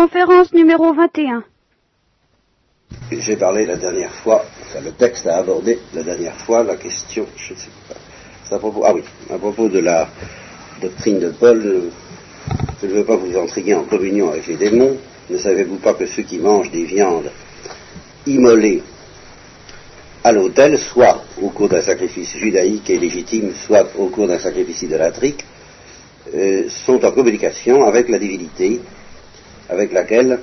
conférence numéro 21. J'ai parlé la dernière fois, enfin, le texte a abordé la dernière fois la question, je ne sais pas, à propos, ah oui, à propos de la doctrine de Paul, je ne veux pas vous intriguer en communion avec les démons, ne savez-vous pas que ceux qui mangent des viandes immolées à l'autel, soit au cours d'un sacrifice judaïque et légitime, soit au cours d'un sacrifice idolâtrique, euh, sont en communication avec la divinité avec laquelle,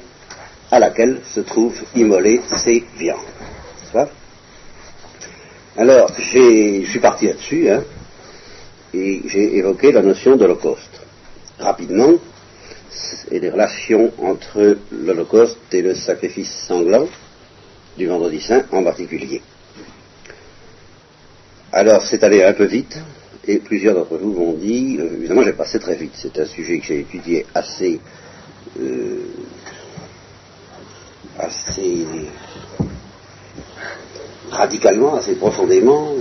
à laquelle se trouvent immolées ces viandes. Alors, je suis parti là-dessus, hein, et j'ai évoqué la notion d'Holocauste. Rapidement, et les relations entre l'Holocauste et le sacrifice sanglant du vendredi saint en particulier. Alors, c'est allé un peu vite, et plusieurs d'entre vous m'ont dit, euh, évidemment j'ai passé très vite, c'est un sujet que j'ai étudié assez, euh, assez radicalement, assez profondément.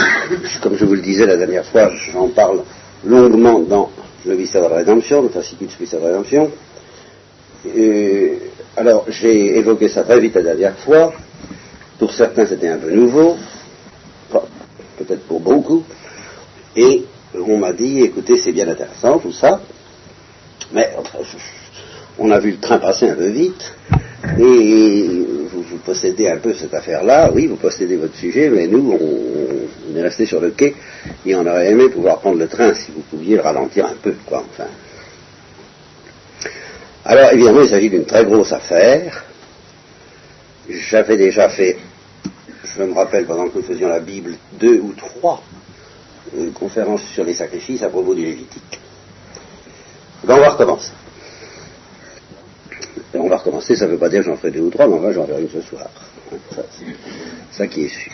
Comme je vous le disais la dernière fois, j'en parle longuement dans le mystère de la rédemption, le fascicule du mystère de la rédemption. alors j'ai évoqué ça très vite la dernière fois. Pour certains c'était un peu nouveau, peut-être pour beaucoup. Et on m'a dit, écoutez, c'est bien intéressant tout ça, mais on a vu le train passer un peu vite, et vous, possédez un peu cette affaire-là, oui, vous possédez votre sujet, mais nous, on, est resté sur le quai, et on aurait aimé pouvoir prendre le train si vous pouviez le ralentir un peu, quoi, enfin. Alors, évidemment, il s'agit d'une très grosse affaire. J'avais déjà fait, je me rappelle, pendant que nous faisions la Bible, deux ou trois une conférence sur les sacrifices à propos du Lévitique. Ben, on va recommencer. On va recommencer, ça ne veut pas dire que j'en ferai deux ou trois, mais enfin j'en ferai une ce soir. Ça, ça qui est sûr.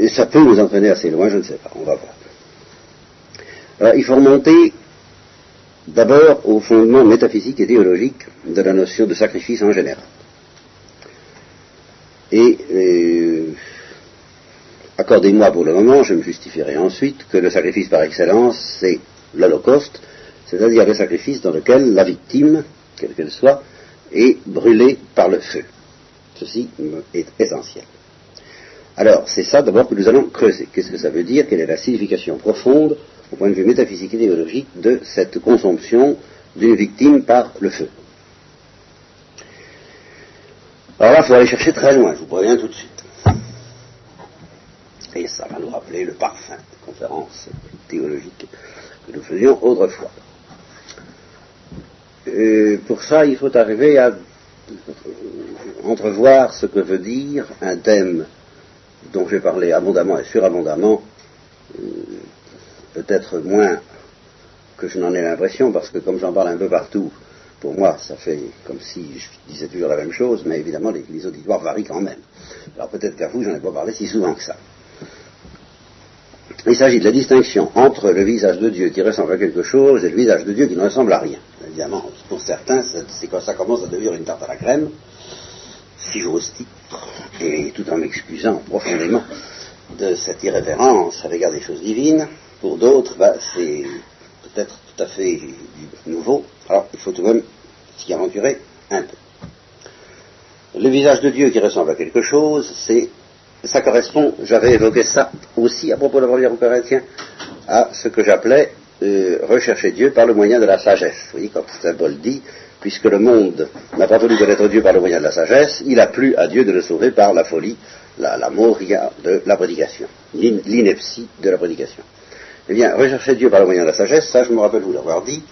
Et ça peut nous entraîner assez loin, je ne sais pas, on va voir. Alors, il faut remonter d'abord au fondement métaphysique et théologique de la notion de sacrifice en général. Et euh, accordez-moi pour le moment, je me justifierai ensuite, que le sacrifice par excellence, c'est l'Holocauste, c'est-à-dire le sacrifice dans lequel la victime, quelle qu'elle soit, est brûlée par le feu. Ceci est essentiel. Alors, c'est ça d'abord que nous allons creuser. Qu'est-ce que ça veut dire? Quelle est la signification profonde, au point de vue métaphysique et théologique, de cette consomption d'une victime par le feu? Alors là, il faut aller chercher très loin, je vous préviens tout de suite. Et ça va nous rappeler le parfum des conférences théologiques que nous faisions autrefois. Et pour ça, il faut arriver à entrevoir ce que veut dire un thème dont j'ai parlé abondamment et surabondamment, euh, peut-être moins que je n'en ai l'impression, parce que comme j'en parle un peu partout, pour moi, ça fait comme si je disais toujours la même chose, mais évidemment, les, auditoires varient quand même. Alors peut-être qu'à vous, j'en ai pas parlé si souvent que ça. Il s'agit de la distinction entre le visage de Dieu qui ressemble à quelque chose et le visage de Dieu qui ne ressemble à rien. Évidemment, pour certains, c'est quand ça commence à devenir une tarte à la crème, si j'ose dire, et tout en m'excusant profondément de cette irrévérence à l'égard des choses divines. Pour d'autres, bah, c'est peut-être tout à fait nouveau, alors il faut tout de même s'y aventurer un peu. Le visage de Dieu qui ressemble à quelque chose, c'est ça correspond, j'avais évoqué ça aussi à propos de la première Corinthiens, à ce que j'appelais euh, rechercher Dieu par le moyen de la sagesse. Vous voyez, comme Saint Paul dit, puisque le monde n'a pas voulu connaître Dieu par le moyen de la sagesse, il a plu à Dieu de le sauver par la folie, la, la moria de la prédication, l'ineptie de la prédication. Eh bien, rechercher Dieu par le moyen de la sagesse, ça je me rappelle vous l'avoir dit,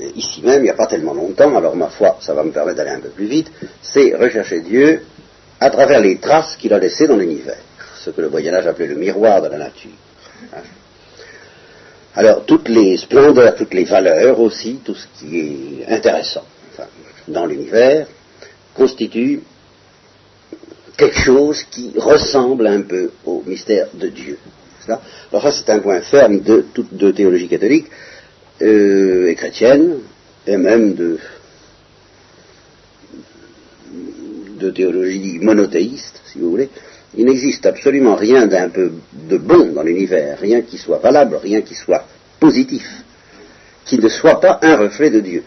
euh, ici même, il n'y a pas tellement longtemps, alors ma foi, ça va me permettre d'aller un peu plus vite, c'est rechercher Dieu à travers les traces qu'il a laissées dans l'univers, ce que le Moyen Âge appelait le miroir de la nature. Hein. Alors, toutes les splendeurs, toutes les valeurs aussi, tout ce qui est intéressant dans l'univers, constitue quelque chose qui ressemble un peu au mystère de Dieu. Alors ça, c'est un point ferme de toute de théologie catholique euh, et chrétienne, et même de, de théologie monothéiste, si vous voulez. Il n'existe absolument rien d'un peu de bon dans l'univers, rien qui soit valable, rien qui soit positif, qui ne soit pas un reflet de Dieu.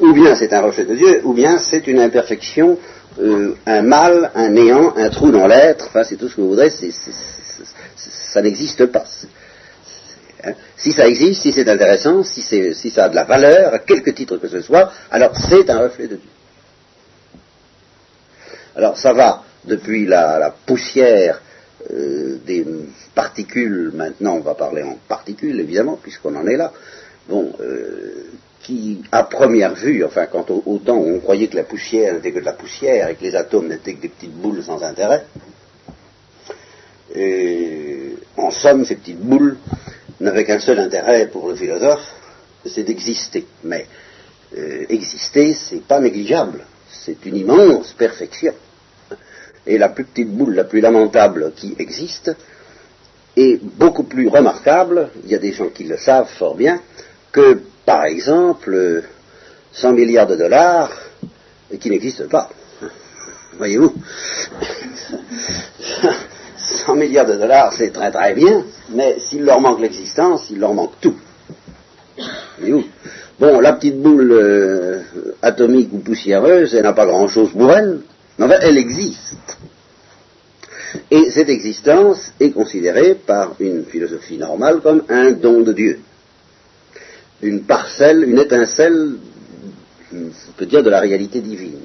ou bien c'est un reflet de Dieu, ou bien c'est une imperfection, euh, un mal, un néant, un trou dans l'être, enfin c'est tout ce que vous voudrez, ça n'existe pas. Hein. Si ça existe, si c'est intéressant, si, si ça a de la valeur, à quelque titre que ce soit, alors c'est un reflet de Dieu. Alors ça va depuis la, poussière euh, des particules, maintenant on va parler en particules évidemment, puisqu'on en est là, bon, euh, qui à première vue, enfin quand au, temps où on croyait que la poussière n'était que de la poussière et que les atomes n'étaient que des petites boules sans intérêt, et en somme ces petites boules n'avaient qu'un seul intérêt pour le philosophe, c'est d'exister. Mais euh, exister, c'est pas négligeable, c'est une immense perfection et la plus petite boule, la plus lamentable qui existe, est beaucoup plus remarquable, il y a des gens qui le savent fort bien, que par exemple 100 milliards de dollars qui n'existent pas. Voyez-vous? 100 milliards de dollars, c'est très très bien, mais s'il leur manque l'existence, il leur manque tout. Voyez-vous? Bon, la petite boule euh, atomique ou poussiéreuse, elle n'a pas grand-chose pour elle, mais elle existe. Et cette existence est considérée par une philosophie normale comme un don de Dieu. Une parcelle, une étincelle, on peut dire, de la réalité divine.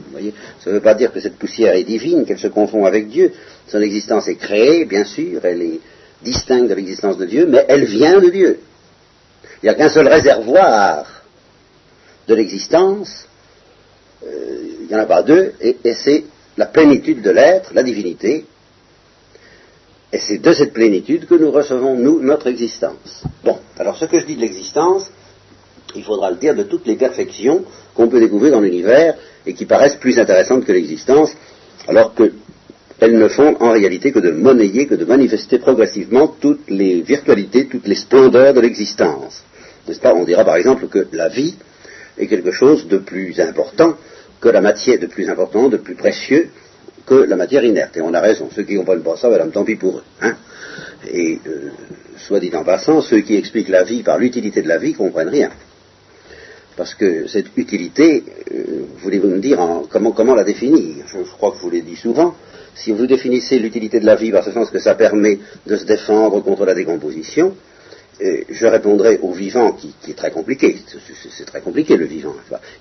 Vous voyez Ça ne veut pas dire que cette poussière est divine, qu'elle se confond avec Dieu. Son existence est créée, bien sûr, elle est distincte de l'existence de Dieu, mais elle vient de Dieu. Il n'y a qu'un seul réservoir de l'existence, il n'y en a pas deux, et, c'est la plénitude de l'être, la divinité, et c'est de cette plénitude que nous recevons, nous, notre existence. Bon, alors ce que je dis de l'existence, il faudra le dire de toutes les perfections qu'on peut découvrir dans l'univers et qui paraissent plus intéressantes que l'existence, alors qu'elles ne font en réalité que de monnayer, que de manifester progressivement toutes les virtualités, toutes les splendeurs de l'existence. N'est-ce pas? On dira par exemple que la vie est quelque chose de plus important que la matière de plus important, de plus précieux que la matière inerte. Et on a raison. Ceux qui ne comprennent pas ça, madame, tant pis pour eux. Hein. Et euh, soit dit en passant, ceux qui expliquent la vie par l'utilité de la vie comprennent rien. Parce que cette utilité, euh, voulez-vous me dire comment, comment la définir? Je, crois que je vous l'ai dit souvent. Si vous définissez l'utilité de la vie par ce sens que ça permet de se défendre contre la décomposition, je répondrai au vivant qui, est très compliqué. C'est très compliqué le vivant.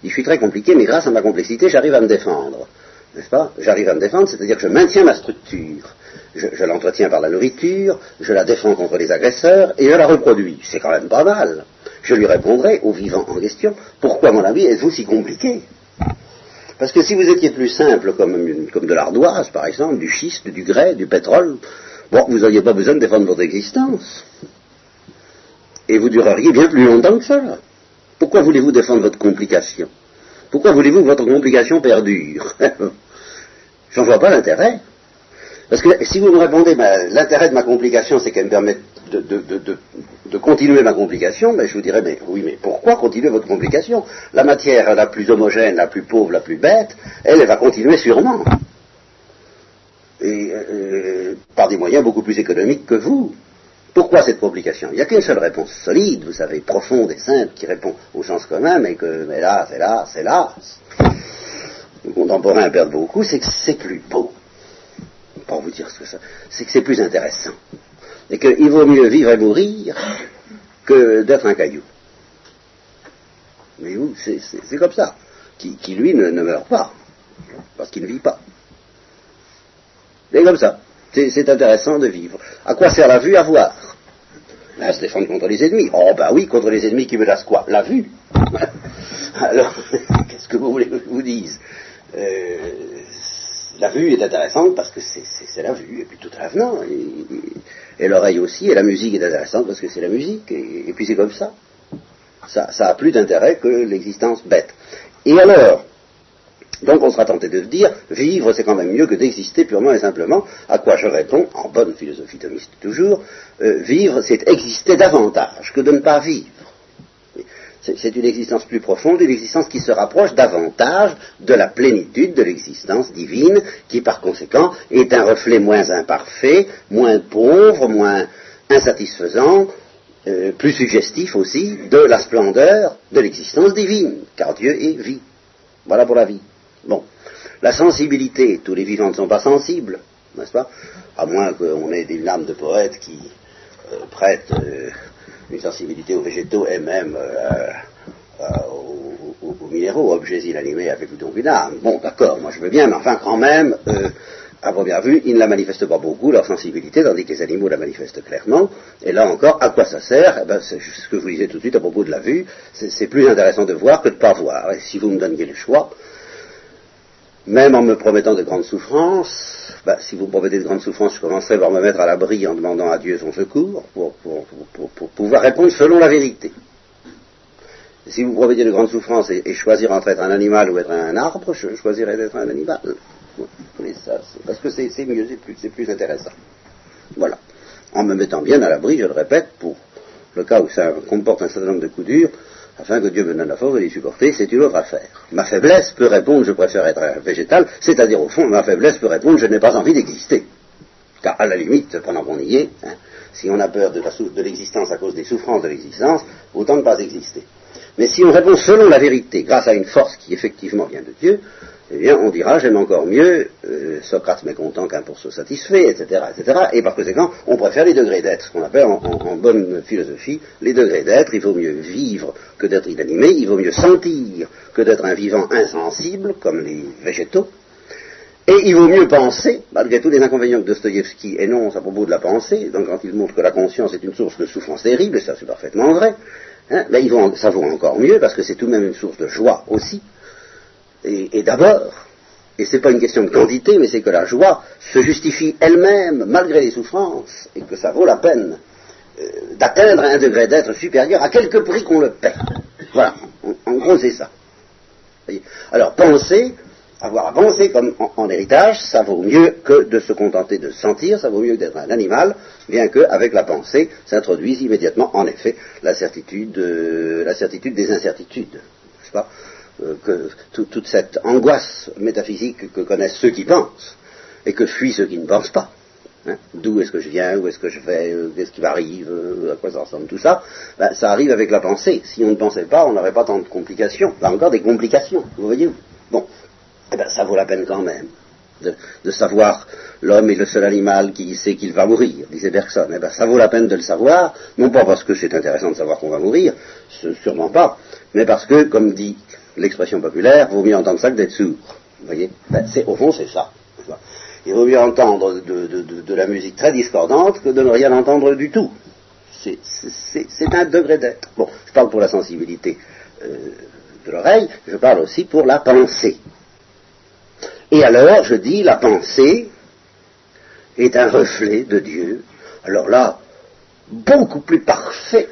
Je suis très compliqué, mais grâce à ma complexité, j'arrive à me défendre. N'est-ce pas? J'arrive à me défendre, c'est-à-dire que je maintiens ma structure. Je, l'entretiens par la nourriture, je la défends contre les agresseurs et je la reproduis. C'est quand même pas mal. Je lui répondrai au vivant en question, pourquoi mon ami êtes-vous si compliqué? Parce que si vous étiez plus simple comme, comme de l'ardoise, par exemple, du schiste, du grès, du pétrole, bon, vous n'auriez pas besoin de défendre votre existence et vous dureriez bien plus longtemps que ça. Pourquoi voulez-vous défendre votre complication? Pourquoi voulez-vous que votre complication perdure? J'en vois pas l'intérêt. Parce que si vous me répondez, ben, l'intérêt de ma complication, c'est qu'elle me permet de, continuer ma complication, ben, je vous dirais, mais oui, mais pourquoi continuer votre complication? La matière la plus homogène, la plus pauvre, la plus bête, elle, elle va continuer sûrement. Et euh, par des moyens beaucoup plus économiques que vous. Pourquoi cette complication Il n'y a qu'une seule réponse solide, vous savez, profonde et simple, qui répond au sens commun, mais que, mais là, c'est là, c'est là. Les contemporains perdent beaucoup, c'est que c'est plus beau. Pour vous dire ce que ça, c'est que c'est plus intéressant. Et qu'il vaut mieux vivre et mourir que d'être un caillou. Mais vous, c'est comme ça. Qui, lui ne, ne meurt pas, parce qu'il ne vit pas. C'est comme ça. C'est intéressant de vivre. À quoi sert la vue À voir? À se défendre contre les ennemis. Oh ben oui, contre les ennemis qui me laissent quoi? La vue. Alors, qu'est-ce que vous voulez que je vous dise? Euh, La vue est intéressante parce que c'est la vue, et puis tout l'avenant. Et, et l'oreille aussi, et la musique est intéressante parce que c'est la musique, et, puis c'est comme ça. Ça a plus d'intérêt que l'existence bête. Et alors, donc on sera tenté de se dire, vivre c'est quand même mieux que d'exister purement et simplement, à quoi je réponds, en bonne philosophie thomiste toujours, euh, vivre c'est exister davantage que de ne pas vivre. C'est une existence plus profonde, une existence qui se rapproche davantage de la plénitude de l'existence divine, qui par conséquent est un reflet moins imparfait, moins pauvre, moins insatisfaisant, euh, plus suggestif aussi de la splendeur de l'existence divine, car Dieu est vie. Voilà pour la vie. Bon. La sensibilité, tous les vivants ne sont pas sensibles, n'est-ce pas? À moins qu'on ait des âmes de poètes qui euh, prêtent euh, une sensibilité aux végétaux et même aux, minéraux, objets inanimés avec donc une âme. Bon, d'accord, moi je veux bien, mais enfin quand même, à première vue, ils ne la manifestent pas beaucoup, leur sensibilité, tandis que les animaux la manifestent clairement. Et là encore, à quoi ça sert? Eh ben, C'est ce que je vous disais tout de suite à propos de la vue. C'est plus intéressant de voir que de ne pas voir. Et si vous me donniez le choix, même en me promettant de grandes souffrances, ben, si vous me promettez de grandes souffrances, je commencerai par me mettre à l'abri en demandant à Dieu son secours pour, pouvoir répondre selon la vérité. si vous me promettez de grandes souffrances et, choisir entre être un animal ou être un arbre, je choisirais d'être un animal parce que c'est mieux, c'est plus, intéressant. Voilà. En me mettant bien à l'abri, je le répète, pour le cas où ça comporte un certain nombre de coups durs, afin que Dieu me donne la force de les supporter, c'est une autre affaire. Ma faiblesse peut répondre, je préfère être un végétal, c'est-à-dire au fond, ma faiblesse peut répondre, je n'ai pas envie d'exister. Car à la limite, pendant qu'on y est, hein, si on a peur de l'existence à cause des souffrances de l'existence, autant ne pas exister. Mais si on répond selon la vérité, grâce à une force qui effectivement vient de Dieu, eh bien, on dira, j'aime encore mieux euh, Socrate mécontent qu'un pour se satisfait, etc., etc. Et par conséquent, on préfère les degrés d'être, ce qu'on appelle en, bonne philosophie les degrés d'être. Il vaut mieux vivre que d'être inanimé, il vaut mieux sentir que d'être un vivant insensible, comme les végétaux. Et il vaut mieux penser, malgré tous les inconvénients que Dostoïevski énonce à propos de la pensée, donc quand il montre que la conscience est une source de souffrance terrible, et ça c'est parfaitement vrai, hein, ben, ça vaut encore mieux parce que c'est tout de même une source de joie aussi, et, d'abord, et ce n'est pas une question de quantité, mais c'est que la joie se justifie elle-même malgré les souffrances, et que ça vaut la peine euh, d'atteindre un degré d'être supérieur à quelque prix qu'on le paie. Voilà, en, gros c'est ça. Alors penser, avoir à penser comme en, héritage, ça vaut mieux que de se contenter de sentir, ça vaut mieux que d'être un animal, bien qu'avec la pensée s'introduise immédiatement, en effet, la certitude, euh, la certitude des incertitudes. n'est-ce pas? Euh, que toute cette angoisse métaphysique que connaissent ceux qui pensent et que fuient ceux qui ne pensent pas. Hein. D'où est-ce que je viens, où est-ce que je vais, euh, qu'est-ce qui m'arrive, euh, à quoi ça ressemble, tout ça, ben, ça arrive avec la pensée. Si on ne pensait pas, on n'aurait pas tant de complications. Là encore des complications, vous voyez Bon, eh ben, ça vaut la peine quand même de, savoir l'homme est le seul animal qui sait qu'il va mourir, disait Bergson. Eh ben, ça vaut la peine de le savoir, non pas parce que c'est intéressant de savoir qu'on va mourir, sûrement pas, mais parce que, comme dit l'expression populaire, vaut mieux entendre ça que d'être sourd. Vous voyez ben, Au fond, c'est ça. Il vaut mieux entendre de, la musique très discordante que de ne rien entendre du tout. C'est un degré d'être. Bon, je parle pour la sensibilité euh, de l'oreille, je parle aussi pour la pensée. Et alors, je dis, la pensée est un reflet de Dieu. Alors là, beaucoup plus parfait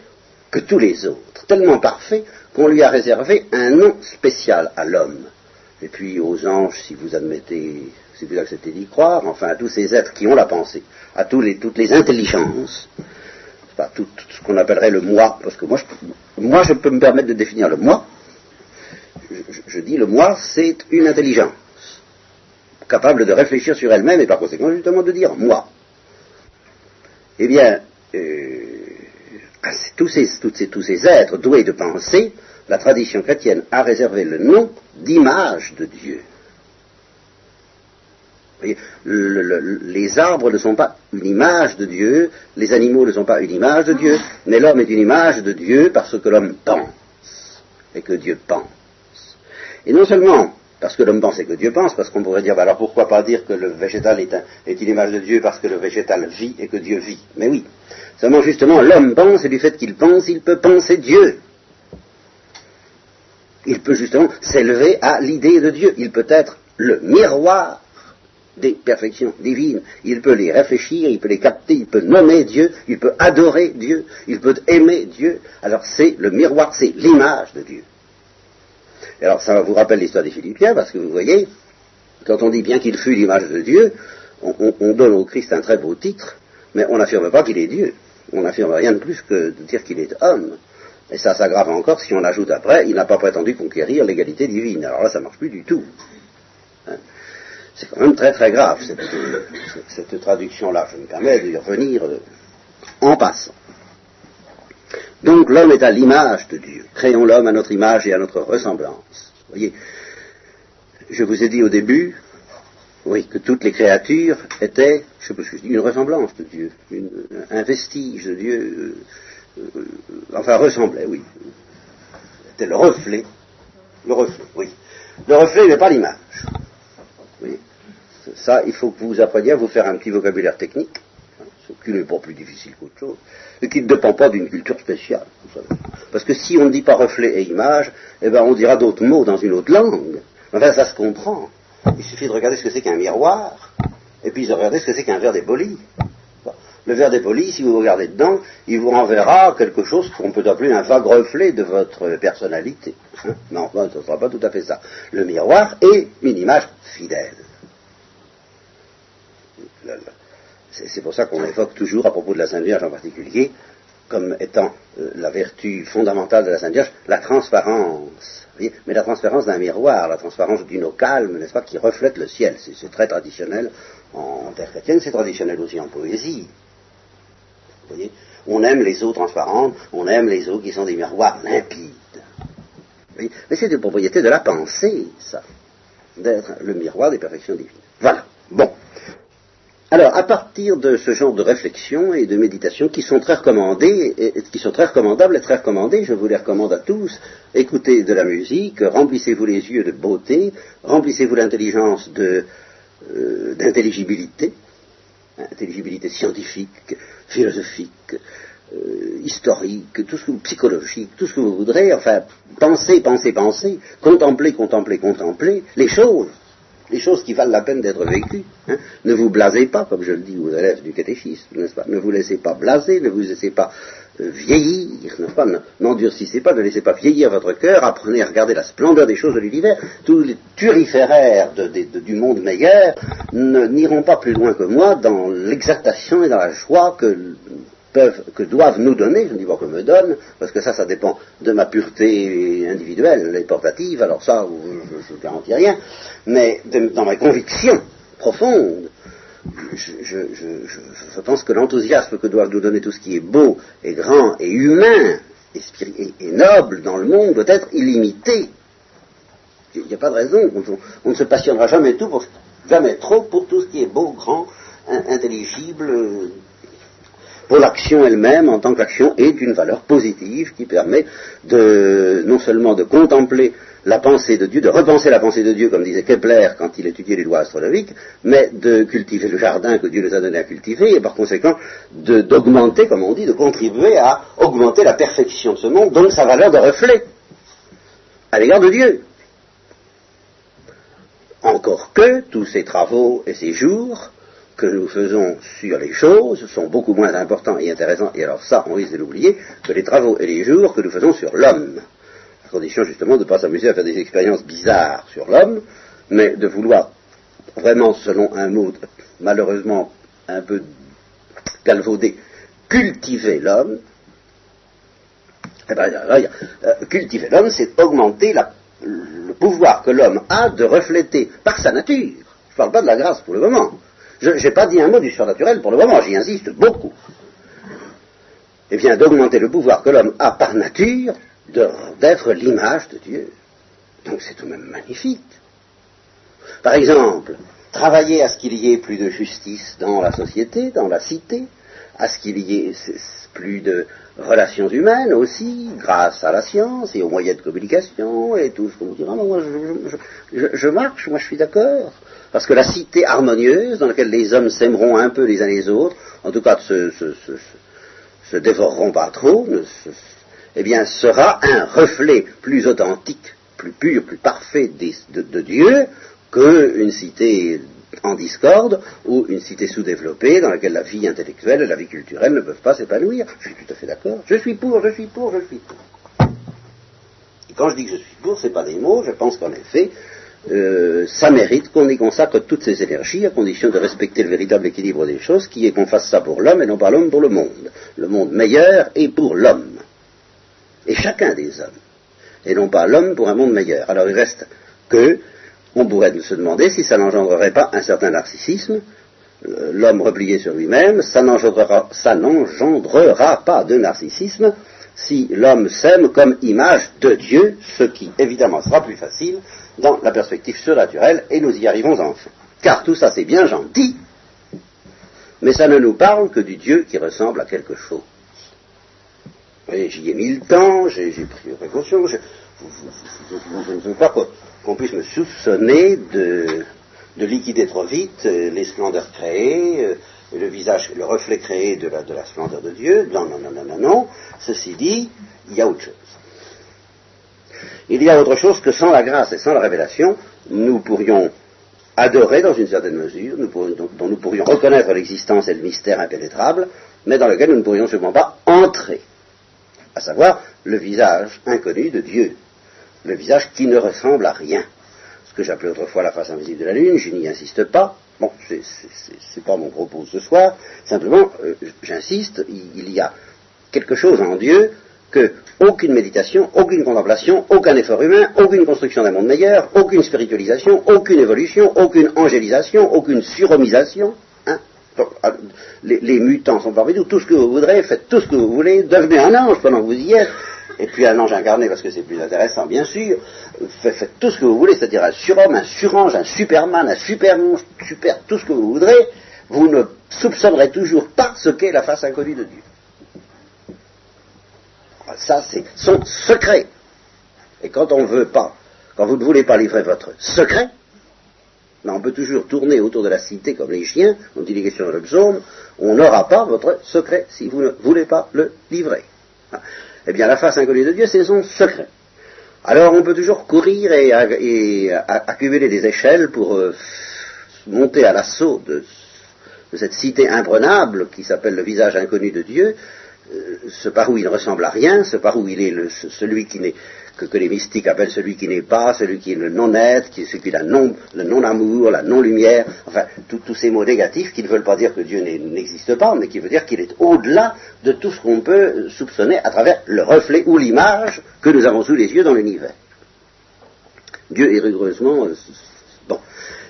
que tous les autres, tellement parfait qu'on lui a réservé un nom spécial à l'homme. Et puis aux anges, si vous admettez, si vous acceptez d'y croire, enfin à tous ces êtres qui ont la pensée, à les, toutes les intelligences, pas tout, ce qu'on appellerait le moi, parce que moi je, moi je peux me permettre de définir le moi. Je, dis le moi, c'est une intelligence capable de réfléchir sur elle-même et par conséquent justement de dire moi. Eh bien, euh, tous ces, tous ces êtres doués de pensée, la tradition chrétienne a réservé le nom d'image de Dieu. Les arbres ne sont pas une image de Dieu, les animaux ne sont pas une image de Dieu, mais l'homme est une image de Dieu parce que l'homme pense et que Dieu pense. Et non seulement parce que l'homme pense et que Dieu pense, parce qu'on pourrait dire, bah alors pourquoi pas dire que le végétal est, est une image de Dieu parce que le végétal vit et que Dieu vit? Mais oui, Seulement, justement, l'homme pense, et du fait qu'il pense, il peut penser Dieu. Il peut justement s'élever à l'idée de Dieu. Il peut être le miroir des perfections divines. Il peut les réfléchir, il peut les capter, il peut nommer Dieu, il peut adorer Dieu, il peut aimer Dieu. Alors c'est le miroir, c'est l'image de Dieu. Alors ça vous rappelle l'histoire des Philippiens, parce que vous voyez, quand on dit bien qu'il fut l'image de Dieu, on donne au Christ un très beau titre, mais on n'affirme pas qu'il est Dieu on n'affirme rien de plus que de dire qu'il est homme. Et ça s'aggrave encore si on ajoute après, il n'a pas prétendu conquérir l'égalité divine. Alors là, ça ne marche plus du tout. Hein. C'est quand même très très grave, cette, traduction-là. Je me permets d'y revenir euh, en passant. Donc l'homme est à l'image de Dieu. Créons l'homme à notre image et à notre ressemblance. voyez, je vous ai dit au début, oui, que toutes les créatures étaient, je sais pas ce que je dis, une ressemblance de Dieu, un vestige de Dieu, euh, euh, enfin ressemblait, oui. C'était le reflet, le reflet, oui. Le reflet n'est pas l'image. Oui. Ça, il faut que vous appreniez à vous faire un petit vocabulaire technique, ce qui n'est pas plus difficile qu'autre chose, et qui ne dépend pas d'une culture spéciale. Parce que si on ne dit pas reflet et image, eh ben on dira d'autres mots dans une autre langue. Enfin, ça se comprend. Il suffit de regarder ce que c'est qu'un miroir, et puis de regarder ce que c'est qu'un verre dépoli. Le verre dépoli, si vous regardez dedans, il vous renverra quelque chose qu'on peut appeler un vague reflet de votre personnalité. Hein? Non, ce ne sera pas tout à fait ça. Le miroir est une image fidèle. C'est pour ça qu'on évoque toujours, à propos de la Sainte Vierge en particulier, comme étant euh, la vertu fondamentale de la Sainte Vierge, la transparence. Mais la transparence d'un miroir, la transparence d'une eau calme, n'est-ce pas, qui reflète le ciel. C'est très traditionnel en terre chrétienne, c'est traditionnel aussi en poésie. Vous voyez on aime les eaux transparentes, on aime les eaux qui sont des miroirs limpides. Mais c'est une propriété de la pensée, ça, d'être le miroir des perfections divines. Voilà. Bon. Alors, à partir de ce genre de réflexion et de méditation qui sont très recommandées, qui sont très recommandables et très recommandées, je vous les recommande à tous, écoutez de la musique, remplissez-vous les yeux de beauté, remplissez-vous l'intelligence euh, d'intelligibilité, intelligibilité scientifique, philosophique, euh, historique, tout ce que psychologique, tout ce que vous voudrez, enfin, pensez, pensez, pensez, contemplez, contemplez, contemplez les choses les choses qui valent la peine d'être vécues. Hein. Ne vous blasez pas, comme je le dis aux élèves du catéchisme, n'est-ce pas? Ne vous laissez pas blaser, ne vous laissez pas euh, vieillir, n'est-ce pas? N'endurcissez pas, ne laissez pas vieillir votre cœur, apprenez à regarder la splendeur des choses de l'univers. Tous les turiféraires du monde meilleur n'iront pas plus loin que moi dans l'exaltation et dans la joie que que doivent nous donner, je ne dis pas que me donnent, parce que ça, ça dépend de ma pureté individuelle et portative, alors ça, je ne garantis rien, mais dans ma conviction profonde, je, pense que l'enthousiasme que doivent nous donner tout ce qui est beau et grand et humain et, noble dans le monde doit être illimité. Il n'y a pas de raison, on, ne se passionnera jamais tout jamais trop pour tout ce qui est beau, grand, intelligible, pour l'action elle-même en tant qu'action est une valeur positive qui permet de non seulement de contempler la pensée de Dieu, de repenser la pensée de Dieu, comme disait Kepler quand il étudiait les lois astronomiques, mais de cultiver le jardin que Dieu nous a donné à cultiver, et par conséquent d'augmenter, comme on dit, de contribuer à augmenter la perfection de ce monde, donc sa valeur de reflet à l'égard de Dieu. Encore que tous ces travaux et ces jours que nous faisons sur les choses sont beaucoup moins importants et intéressants, et alors ça, on risque de l'oublier, que les travaux et les jours que nous faisons sur l'homme. À condition justement de ne pas s'amuser à faire des expériences bizarres sur l'homme, mais de vouloir vraiment, selon un mot malheureusement un peu galvaudé, cultiver l'homme. Eh ben, euh, cultiver l'homme, c'est augmenter le pouvoir que l'homme a de refléter par sa nature. Je ne parle pas de la grâce pour le moment, je n'ai pas dit un mot du surnaturel pour le moment, j'y insiste beaucoup. Eh bien, d'augmenter le pouvoir que l'homme a par nature d'être l'image de Dieu. Donc c'est tout de même magnifique. Par exemple, travailler à ce qu'il y ait plus de justice dans la société, dans la cité, à ce qu'il y ait plus de relations humaines aussi, grâce à la science et aux moyens de communication et tout ce qu'on dira. Moi, je, marche, moi je suis d'accord. Parce que la cité harmonieuse, dans laquelle les hommes s'aimeront un peu les uns les autres, en tout cas se, se, dévoreront pas trop, eh bien, sera un reflet plus authentique, plus pur, plus parfait de, de Dieu qu'une cité en discorde ou une cité sous-développée dans laquelle la vie intellectuelle et la vie culturelle ne peuvent pas s'épanouir. Je suis tout à fait d'accord. Je suis pour, je suis pour, je suis pour. Et quand je dis que je suis pour, ce n'est pas des mots, je pense qu'en effet, euh, ça mérite qu'on y consacre toutes ces énergies à condition de respecter le véritable équilibre des choses, qui est qu'on fasse ça pour l'homme et non pas l'homme pour le monde. Le monde meilleur est pour l'homme. Et chacun des hommes. Et non pas l'homme pour un monde meilleur. Alors il reste que, on pourrait se demander si ça n'engendrerait pas un certain narcissisme, euh, l'homme replié sur lui-même, ça n'engendrera pas de narcissisme si l'homme s'aime comme image de Dieu, ce qui évidemment sera plus facile dans la perspective surnaturelle, et nous y arrivons enfin. Car tout ça c'est bien gentil, mais ça ne nous parle que du Dieu qui ressemble à quelque chose. J'y ai mis le temps, j'ai pris précaution, je, ne veux pas qu'on puisse me soupçonner de, liquider trop vite euh, les splendeurs créées, euh, le visage, le reflet créé de la, de la splendeur de Dieu. Non, non, non, non, non, non. Ceci dit, il y a autre chose. Il y a autre chose que sans la grâce et sans la révélation, nous pourrions adorer dans une certaine mesure, dont, nous pourrions reconnaître l'existence et le mystère impénétrable, mais dans lequel nous ne pourrions sûrement pas entrer, à savoir le visage inconnu de Dieu, le visage qui ne ressemble à rien. Ce que j'appelais autrefois la face invisible de la Lune, je n'y insiste pas, bon, c'est pas mon propos ce soir, simplement, euh, j'insiste, il y a quelque chose en Dieu que aucune méditation, aucune contemplation, aucun effort humain, aucune construction d'un monde meilleur, aucune spiritualisation, aucune évolution, aucune angélisation, aucune surhomisation. Hein. Ah, les, mutants sont parmi nous, tout ce que vous voudrez, faites tout ce que vous voulez, devenez un ange pendant que vous y êtes, et puis un ange incarné parce que c'est plus intéressant, bien sûr, faites, tout ce que vous voulez, c'est-à-dire un surhomme, un surange, un superman, un super super, tout ce que vous voudrez, vous ne soupçonnerez toujours pas ce qu'est la face inconnue de Dieu. Ça, c'est son secret. Et quand on ne veut pas, quand vous ne voulez pas livrer votre secret, ben, on peut toujours tourner autour de la cité comme les chiens, on dit les questions dans le on n'aura pas votre secret si vous ne voulez pas le livrer. Eh bien, la face inconnue de Dieu, c'est son secret. Alors, on peut toujours courir et, accumuler des échelles pour euh, monter à l'assaut de, de, cette cité imprenable qui s'appelle le visage inconnu de Dieu, euh, ce par où il ne ressemble à rien, ce par où il est celui qui n'est que, les mystiques appellent celui qui n'est pas, celui qui est le non-être, celui qui est non, le non-amour, la non-lumière, enfin tous ces mots négatifs qui ne veulent pas dire que Dieu n'existe pas, mais qui veut dire qu'il est au-delà de tout ce qu'on peut soupçonner à travers le reflet ou l'image que nous avons sous les yeux dans l'univers. Dieu est rigoureusement euh, bon.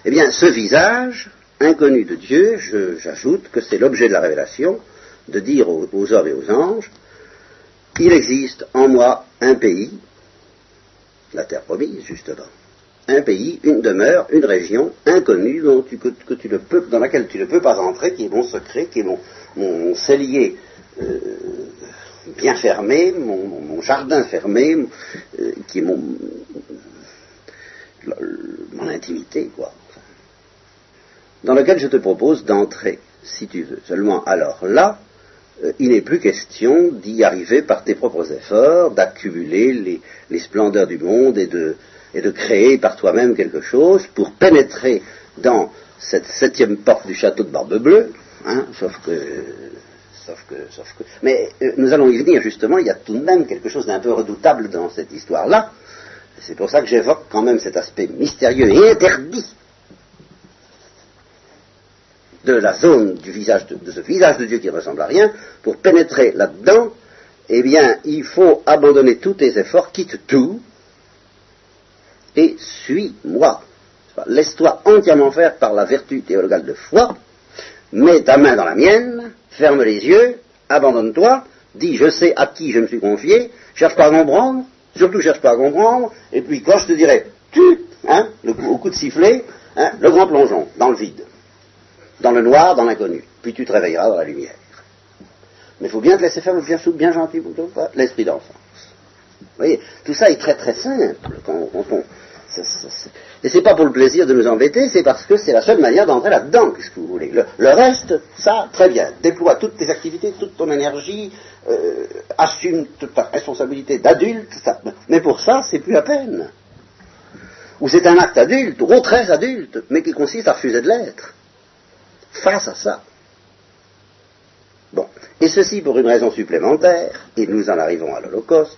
Eh bien, ce visage inconnu de Dieu, j'ajoute que c'est l'objet de la révélation, de dire aux, hommes et aux anges, il existe en moi un pays, la terre promise justement, un pays, une demeure, une région inconnue dans laquelle tu ne peux pas entrer, qui est mon secret, qui est mon, cellier euh, bien fermé, mon, jardin fermé, euh, qui est mon, mon intimité, quoi. Dans lequel je te propose d'entrer, si tu veux. Seulement, alors là, il n'est plus question d'y arriver par tes propres efforts, d'accumuler les, splendeurs du monde et de, créer par toi-même quelque chose pour pénétrer dans cette septième porte du château de Barbe-Bleue, hein, sauf que sauf que, sauf que. Mais euh, nous allons y venir justement, il y a tout de même quelque chose d'un peu redoutable dans cette histoire-là. C'est pour ça que j'évoque quand même cet aspect mystérieux et interdit de la zone du visage de, ce visage de Dieu qui ne ressemble à rien, pour pénétrer là-dedans, eh bien, il faut abandonner tous tes efforts, quitte tout, et suis-moi. Laisse-toi entièrement faire par la vertu théologale de foi, mets ta main dans la mienne, ferme les yeux, abandonne-toi, dis je sais à qui je me suis confié, cherche pas à comprendre, surtout cherche pas à comprendre, et puis quand je te dirai, tu, hein, au coup de sifflet, hein, le grand plongeon, dans le vide dans le noir, dans l'inconnu. Puis tu te réveilleras dans la lumière. Mais il faut bien te laisser faire le bien souple, bien gentil, l'esprit d'enfance. Vous voyez, tout ça est très très simple. Quand, on, et c'est pas pour le plaisir de nous embêter, c'est parce que c'est la seule manière d'entrer là-dedans, qu'est-ce que vous voulez. Le, reste, ça, très bien. Déploie toutes tes activités, toute ton énergie, euh, assume toute ta responsabilité d'adulte, mais pour ça, c'est plus à peine. Ou c'est un acte adulte, ou très adulte, mais qui consiste à refuser de l'être face à ça. Bon, et ceci pour une raison supplémentaire, et nous en arrivons à l'Holocauste,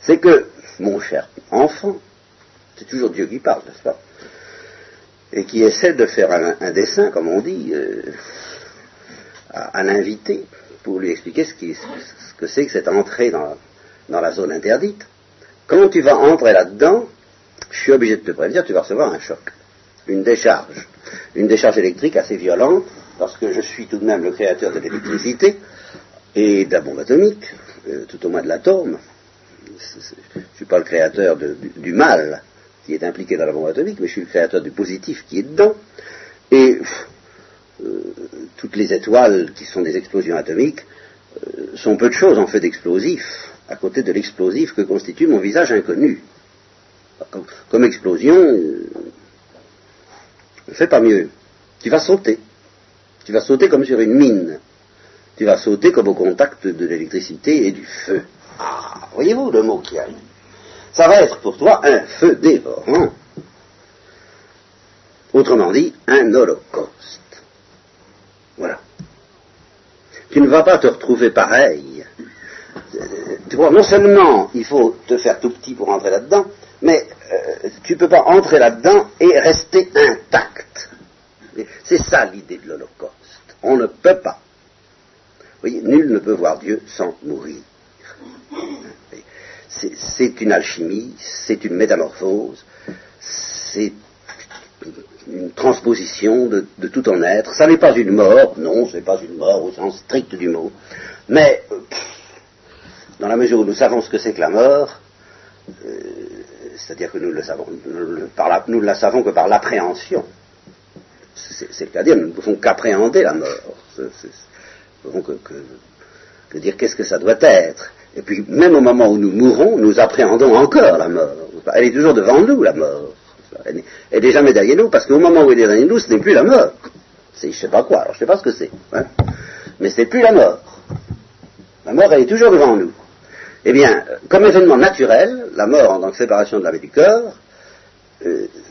c'est que, mon cher enfant, c'est toujours Dieu qui parle, n'est-ce pas Et qui essaie de faire un, dessin, comme on dit, euh, à, l'invité, pour lui expliquer ce, que c'est que cette entrée dans, dans la zone interdite. Quand tu vas entrer là-dedans, je suis obligé de te prévenir, tu vas recevoir un choc, une décharge une décharge électrique assez violente, parce que je suis tout de même le créateur de l'électricité, et de la bombe atomique, euh, tout au moins de l'atome. Je ne suis pas le créateur du, mal qui est impliqué dans la bombe atomique, mais je suis le créateur du positif qui est dedans. Et euh, toutes les étoiles qui sont des explosions atomiques euh, sont peu de choses en fait d'explosifs, à côté de l'explosif que constitue mon visage inconnu. Comme, explosion, fais pas mieux. Tu vas sauter. Tu vas sauter comme sur une mine. Tu vas sauter comme au contact de l'électricité et du feu. Ah, voyez-vous le mot qui arrive Ça va être pour toi un feu dévorant. Autrement dit, un holocauste. Voilà. Tu ne vas pas te retrouver pareil. Tu vois, non seulement il faut te faire tout petit pour entrer là-dedans, mais euh, tu ne peux pas entrer là-dedans et rester intact. Ça l'idée de l'Holocauste. On ne peut pas. Vous voyez, nul ne peut voir Dieu sans mourir. C'est une alchimie, c'est une métamorphose, c'est une transposition de, tout ton être. Ça n'est pas une mort, non, ce n'est pas une mort au sens strict du mot, mais dans la mesure où nous savons ce que c'est que la mort, euh, c'est-à-dire que nous le savons, nous, ne la savons que par l'appréhension. C'est-à-dire nous ne pouvons qu'appréhender la mort. Nous ne pouvons que, dire qu'est-ce que ça doit être. Et puis même au moment où nous mourons, nous appréhendons encore la mort. Elle est toujours devant nous, la mort. Elle n'est jamais derrière nous, parce qu'au moment où elle est derrière nous, ce n'est plus la mort. C'est je sais pas quoi, alors je sais pas ce que c'est. Hein. Mais ce n'est plus la mort. La mort, elle est toujours devant nous. Eh bien, comme événement naturel, la mort en tant que séparation de l'âme et du corps,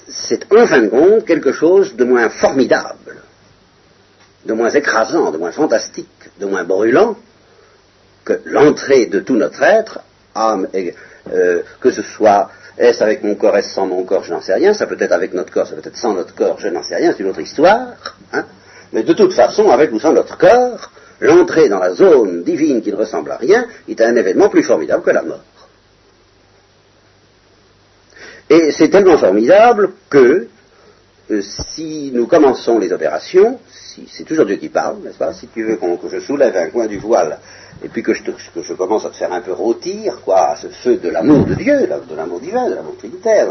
c'est en fin de compte quelque chose de moins formidable, de moins écrasant, de moins fantastique, de moins brûlant que l'entrée de tout notre être, âme, euh, que ce soit est-ce avec mon corps, est-ce sans mon corps, je n'en sais rien, ça peut être avec notre corps, ça peut être sans notre corps, je n'en sais rien, c'est une autre histoire, hein. mais de toute façon, avec ou sans notre corps, l'entrée dans la zone divine qui ne ressemble à rien est un événement plus formidable que la mort. Et c'est tellement formidable que euh, si nous commençons les opérations, si, c'est toujours Dieu qui parle, n'est-ce pas? Si tu veux que je soulève un coin du voile et puis que je, commence à te faire un peu rôtir, quoi, ce feu de l'amour de Dieu, de l'amour divin, de l'amour trinitaire,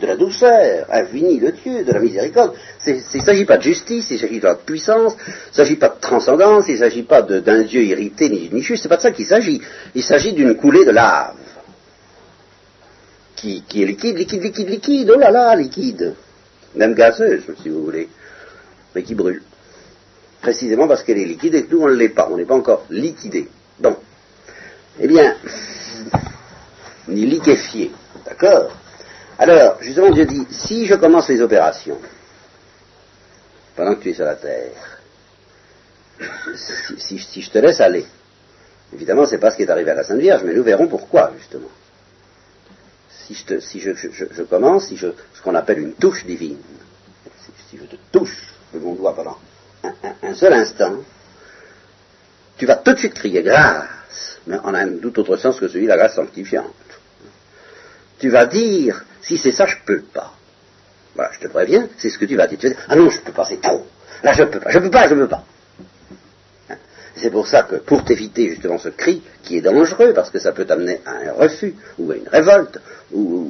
de la douceur infinie de Dieu, de la miséricorde. Il ne s'agit pas de justice, il ne s'agit pas de puissance, il ne s'agit pas de transcendance, il ne s'agit pas d'un Dieu irrité ni, ni juste, c'est pas de ça qu'il s'agit. Il s'agit d'une coulée de lave qui, est liquide, liquide, liquide, liquide, oh là là, liquide. Même gazeuse, si vous voulez, mais qui brûle. Précisément parce qu'elle est liquide et que nous, on ne l'est pas, on n'est pas encore liquidé. Bon. Eh bien, ni liquéfié, d'accord alors, justement, Dieu dit, si je commence les opérations, pendant que tu es sur la terre, si, je te laisse aller, évidemment, ce n'est pas ce qui est arrivé à la Sainte Vierge, mais nous verrons pourquoi, justement. Si je, commence, si je, ce qu'on appelle une touche divine, si, je te touche de mon doigt pendant un, seul instant, tu vas tout de suite crier grâce, mais en un tout autre sens que celui de la grâce sanctifiante. Tu vas dire, si c'est ça, je peux pas. Voilà, je te préviens, c'est ce que tu vas dire. ah non, je peux pas, c'est trop. Là, je peux pas, je peux pas, je peux pas. C'est pour ça que, pour t'éviter justement ce cri, qui est dangereux, parce que ça peut t'amener à un refus, ou à une révolte, ou,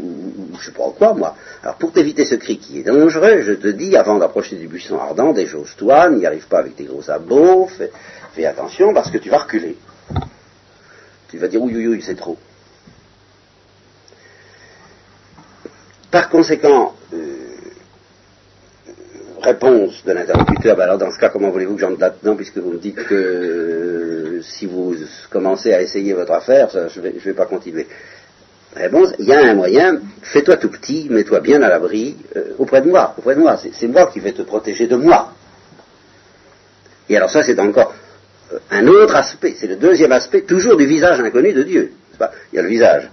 je je sais pas quoi, moi. Alors, pour t'éviter ce cri qui est dangereux, je te dis, avant d'approcher du buisson ardent, déjauge-toi, n'y arrive pas avec tes gros sabots, fais, fais, attention, parce que tu vas reculer. Tu vas dire, oui, oui, oui, c'est trop. Par conséquent, de l'interlocuteur, ben alors dans ce cas, comment voulez-vous que j'entre là-dedans, puisque vous me dites que euh, si vous commencez à essayer votre affaire, je ne vais, pas continuer. Réponse, il y a un moyen, fais-toi tout petit, mets-toi bien à l'abri, euh, auprès de moi, auprès de moi, c'est moi qui vais te protéger de moi. Et alors ça, c'est encore un autre aspect, c'est le deuxième aspect, toujours du visage inconnu de Dieu. Il y a le visage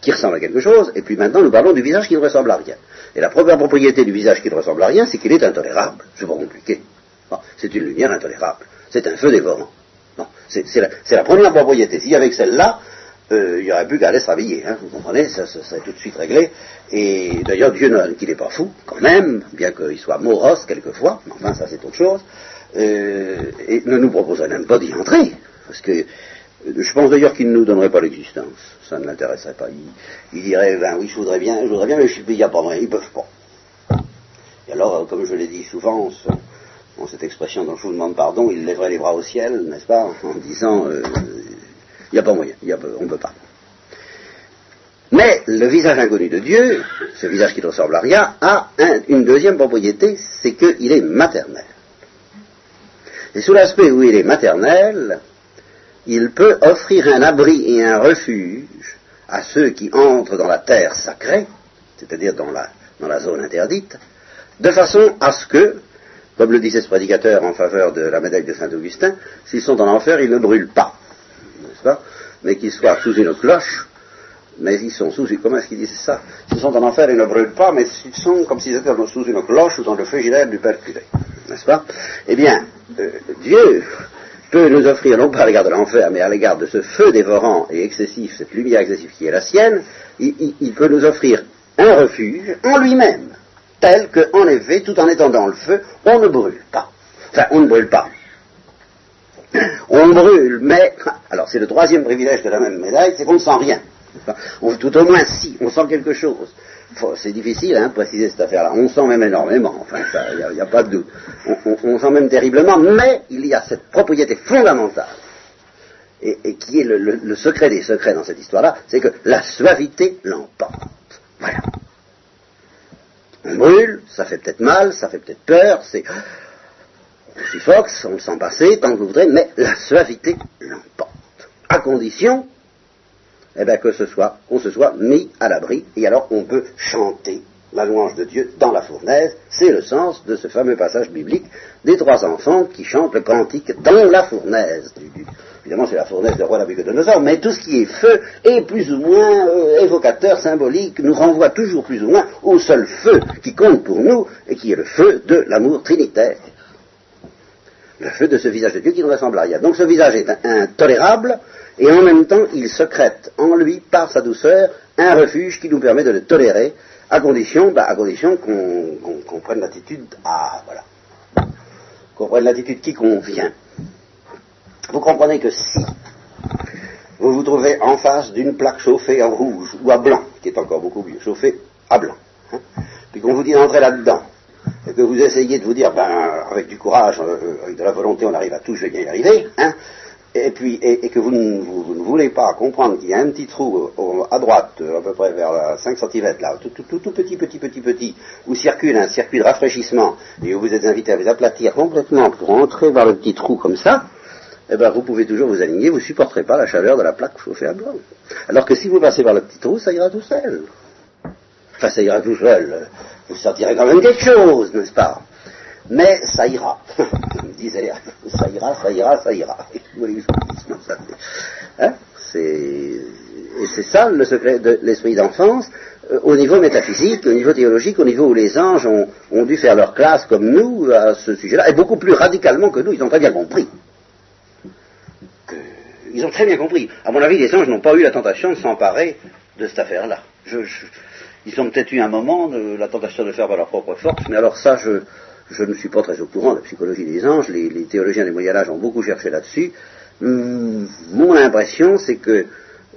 qui ressemble à quelque chose, et puis maintenant nous parlons du visage qui ne ressemble à rien. Et la première propriété du visage qui ne ressemble à rien, c'est qu'il est intolérable. C'est pas compliqué. c'est une lumière intolérable. C'est un feu dévorant. C'est la, première propriété. Si avec celle-là, euh, il n'y aurait plus qu'à aller se rhabiller. Hein, vous comprenez, ça, serait tout de suite réglé. Et d'ailleurs, Dieu, qu'il n'est pas fou, quand même, bien qu'il soit moros quelquefois, mais enfin, ça c'est autre chose, euh, et ne nous proposerait même pas d'y entrer, parce que je pense d'ailleurs qu'il ne nous donnerait pas l'existence, ça ne l'intéresserait pas. Il, dirait, ben oui, je voudrais bien, je voudrais bien, mais il n'y a pas moyen, ils ne peuvent pas. Et alors, comme je l'ai dit souvent, en cette expression dont je vous demande pardon, il lèverait les bras au ciel, n'est-ce pas, en disant, euh, il n'y a pas moyen, on ne peut pas. Mais le visage inconnu de Dieu, ce visage qui ne ressemble à rien, a une deuxième propriété, c'est qu'il est maternel. Et sous l'aspect où il est maternel, il peut offrir un abri et un refuge à ceux qui entrent dans la terre sacrée, c'est-à-dire dans la, dans la zone interdite, de façon à ce que, comme le disait ce prédicateur en faveur de la médaille de Saint-Augustin, s'ils sont en enfer, ils ne brûlent pas, n'est-ce pas, mais qu'ils soient sous une cloche, mais ils sont sous, comment est-ce qu'il disait ça? S'ils sont en enfer, ils ne brûlent pas, mais ils sont comme s'ils étaient sous une cloche ou dans le frigidaire du Père n'est-ce pas? Eh bien, euh, Dieu peut nous offrir, non pas à l'égard de l'enfer, mais à l'égard de ce feu dévorant et excessif, cette lumière excessive qui est la sienne, il, peut nous offrir un refuge en lui-même, tel que, en effet, tout en étant dans le feu, on ne brûle pas. Enfin, on ne brûle pas. On brûle, mais, alors c'est le troisième privilège de la même médaille, c'est qu'on ne sent rien. Tout au moins si, on sent quelque chose c'est difficile hein, préciser cette affaire-là. On sent même énormément, enfin, il n'y a, pas de doute. On, sent même terriblement, mais il y a cette propriété fondamentale, et, qui est le, secret des secrets dans cette histoire-là, c'est que la suavité l'emporte. Voilà. On brûle, ça fait peut-être mal, ça fait peut-être peur, c'est... On suffoque, on le sent passer, tant que vous voudrez, mais la suavité l'emporte. À condition eh bien que ce soit, qu'on se soit mis à l'abri, et alors on peut chanter la louange de Dieu dans la fournaise. C'est le sens de ce fameux passage biblique des trois enfants qui chantent le cantique dans la fournaise. Évidemment, c'est la fournaise de roi Nabucodonosor, mais tout ce qui est feu est plus ou moins euh, évocateur, symbolique, nous renvoie toujours plus ou moins au seul feu qui compte pour nous, et qui est le feu de l'amour trinitaire. Le feu de ce visage de Dieu qui ne ressemble à rien. Donc ce visage est intolérable, et en même temps il secrète en lui, par sa douceur, un refuge qui nous permet de le tolérer, à condition, bah, à condition qu'on prenne l'attitude, ah voilà, qu'on prenne l'attitude qui convient. Vous comprenez que si vous vous trouvez en face d'une plaque chauffée en rouge ou à blanc, qui est encore beaucoup mieux, chauffée à blanc, hein, puis qu'on vous dit d'entrer là-dedans, et que vous essayez de vous dire, ben, avec du courage, euh, avec de la volonté, on arrive à tout, je vais bien y arriver, hein, et puis et, que vous ne, voulez pas comprendre qu'il y a un petit trou à droite, à peu près vers 5 cm là, tout, tout, petit, petit, petit, petit, où circule un circuit de rafraîchissement, et où vous êtes invité à vous aplatir complètement pour entrer vers le petit trou comme ça, eh ben vous pouvez toujours vous aligner, vous ne supporterez pas la chaleur de la plaque chauffée à blanc. Alors que si vous passez par le petit trou, ça ira tout seul. Enfin, ça ira tout seul. Vous sentirez quand même quelque chose, n'est-ce pas? Mais ça ira. me disait, ça ira, ça ira, ça ira. Hein et c'est ça le secret de l'esprit d'enfance, euh, au niveau métaphysique, au niveau théologique, au niveau où les anges ont, dû faire leur classe comme nous à ce sujet-là, et beaucoup plus radicalement que nous, ils ont très bien compris. ils ont très bien compris. À mon avis, les anges n'ont pas eu la tentation de s'emparer de cette affaire-là. ils ont peut-être eu un moment de la tentation de faire par leur propre force, mais alors ça, je, je ne suis pas très au courant de la psychologie des anges, les, théologiens du Moyen Âge ont beaucoup cherché là-dessus. Hum, mon impression, c'est que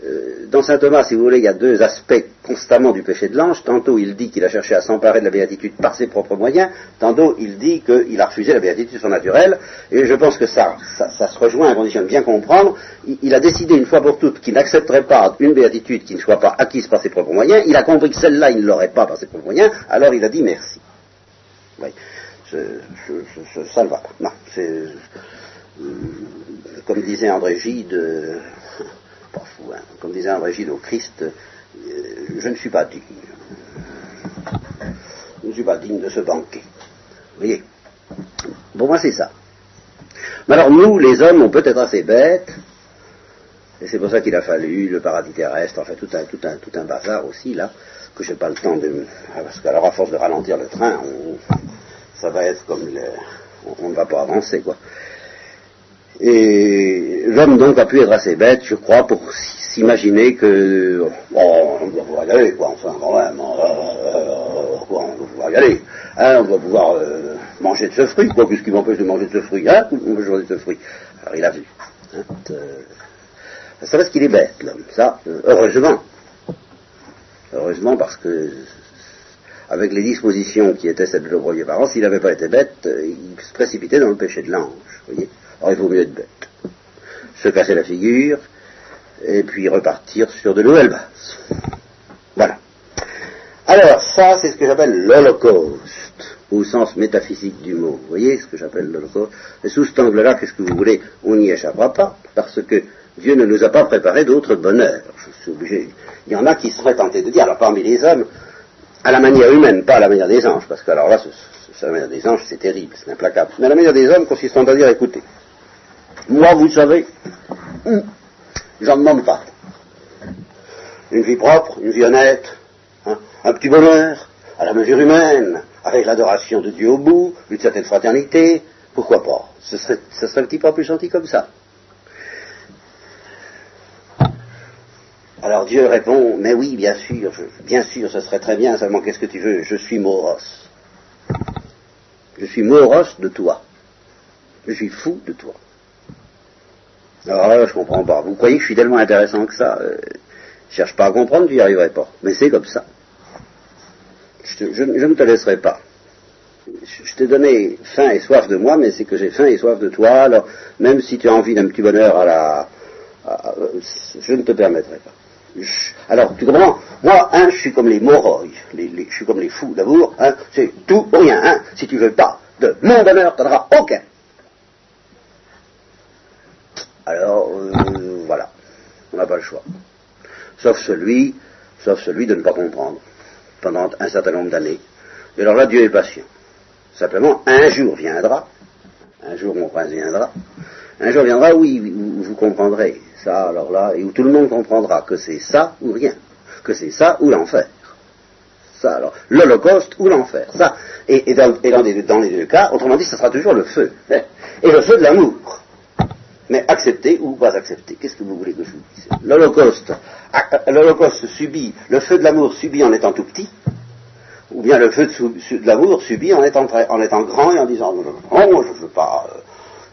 euh, dans saint Thomas, si vous voulez, il y a deux aspects constamment du péché de l'ange. Tantôt, il dit qu'il a cherché à s'emparer de la béatitude par ses propres moyens. Tantôt, il dit qu'il a refusé la béatitude surnaturelle. Et je pense que ça, se rejoint à condition de bien comprendre. Il, a décidé une fois pour toutes qu'il n'accepterait pas une béatitude qui ne soit pas acquise par ses propres moyens. Il a compris que celle-là, il ne l'aurait pas par ses propres moyens. Alors, il a dit merci ça ne va. Non, c'est euh, comme disait André Gide, euh, fou, hein, comme disait André Gide au Christ, euh, je ne suis pas digne. Je ne suis pas digne de ce banquet. Vous voyez? Pour moi, c'est ça. Mais alors, nous, les hommes, on peut être assez bêtes, et c'est pour ça qu'il a fallu le paradis terrestre, enfin tout un, tout un, tout un bazar aussi, là, que je n'ai pas le temps de... Parce qu'alors, à force de ralentir le train, on, ça va être comme le, on ne va pas avancer, quoi. Et l'homme donc a pu être assez bête, je crois, pour s'imaginer que oh, on doit pouvoir y aller, quoi, enfin quand même, hein, euh, on doit pouvoir y aller, hein, on doit pouvoir euh, manger de ce fruit, quoi, qu'est-ce qui m'empêche de manger de ce fruit Hein de manger de ce fruit Alors il a vu. Hein, c'est parce qu'il est bête, l'homme. Ça, euh, heureusement. Heureusement parce que, avec les dispositions qui étaient celles de nos premiers parents, s'il n'avait pas été bête, euh, il se précipitait dans le péché de l'ange. voyez Alors il vaut mieux être bête. Se casser la figure, et puis repartir sur de nouvelles bases. Voilà. Alors, ça, c'est ce que j'appelle l'Holocauste, au sens métaphysique du mot. Vous voyez ce que j'appelle l'Holocauste? Et sous cet angle-là, qu'est-ce que vous voulez? On n'y échappera pas, parce que Dieu ne nous a pas préparé d'autres bonheurs. Je suis obligé. Il y en a qui seraient tentés de dire, alors parmi les hommes, à la manière humaine, pas à la manière des anges, parce que alors là, à la manière des anges, c'est terrible, c'est implacable. Mais à la manière des hommes consistant à dire, écoutez, moi, vous savez, j'en demande pas. Une vie propre, une vie honnête, hein, un petit bonheur, à la mesure humaine, avec l'adoration de Dieu au bout, une certaine fraternité, pourquoi pas? Ce serait, ce serait un petit peu plus gentil comme ça. Alors Dieu répond, mais oui, bien sûr, bien sûr, ce serait très bien, seulement qu'est-ce que tu veux? Je suis moros. Je suis moros de toi. Je suis fou de toi. Alors là, je comprends pas. Vous croyez que je suis tellement intéressant que ça? Euh, cherche pas à comprendre, tu n'y arriverais pas. Mais c'est comme ça. Je, ne te laisserai pas. Je, t'ai donné faim et soif de moi, mais c'est que j'ai faim et soif de toi. Alors, même si tu as envie d'un petit bonheur à la... je ne te permettrai pas. Alors, tu comprends? Moi, hein, je suis comme les moreuils, je suis comme les fous d'amour, hein, c'est tout ou rien. Hein. Si tu veux pas de mon bonheur, tu n'auras aucun. alors euh, voilà, on n'a pas le choix. Sauf celui, sauf celui de ne pas comprendre pendant un certain nombre d'années. Et alors là, Dieu est patient. Simplement, un jour viendra, un jour mon prince viendra, un jour viendra où, vous comprendrez ça, alors là, et où tout le monde comprendra que c'est ça ou rien, que c'est ça ou l'enfer. Ça, alors, l'Holocauste ou l'enfer. Ça, et, dans, dans les deux cas, autrement dit, ce sera toujours le feu. Et le feu de l'amour mais accepter ou pas accepter. Qu'est-ce que vous voulez que je vous dise? L'Holocauste, l'Holocauste subit, le feu de l'amour subit en étant tout petit, ou bien le feu de, l'amour subit en étant, en étant grand et en disant non, je ne veux pas euh,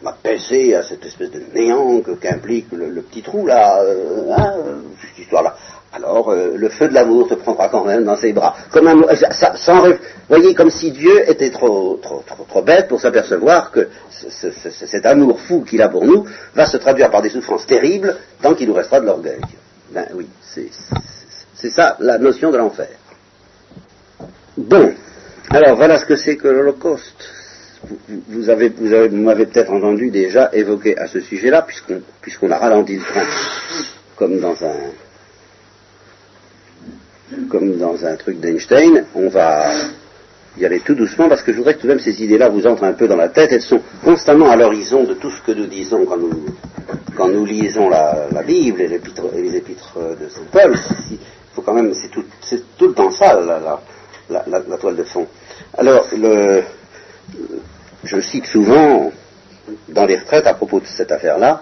m'apaiser à cette espèce de néant qu'implique le, petit trou là, euh, hein, cette histoire-là alors euh, le feu de l'amour te prendra quand même dans ses bras. Comme un, sans, voyez, comme si Dieu était trop, trop, trop, bête pour s'apercevoir que cet amour fou qu'il a pour nous va se traduire par des souffrances terribles tant qu'il nous restera de l'orgueil. Ben oui, c'est ça la notion de l'enfer. Bon, alors voilà ce que c'est que l'Holocauste. Vous, avez, vous avez, m'avez peut-être entendu déjà évoquer à ce sujet-là, puisqu'on puisqu'on a ralenti le train, comme dans un comme dans un truc d'Einstein, on va y aller tout doucement parce que je voudrais que tout de même ces idées-là vous entrent un peu dans la tête. Elles sont constamment à l'horizon de tout ce que nous disons quand nous, quand nous lisons la, Bible et, les épîtres de Saint Paul. Il faut quand même, c'est tout, tout, le temps ça, la, la, toile de fond. Alors, le, je cite souvent dans les retraites à propos de cette affaire-là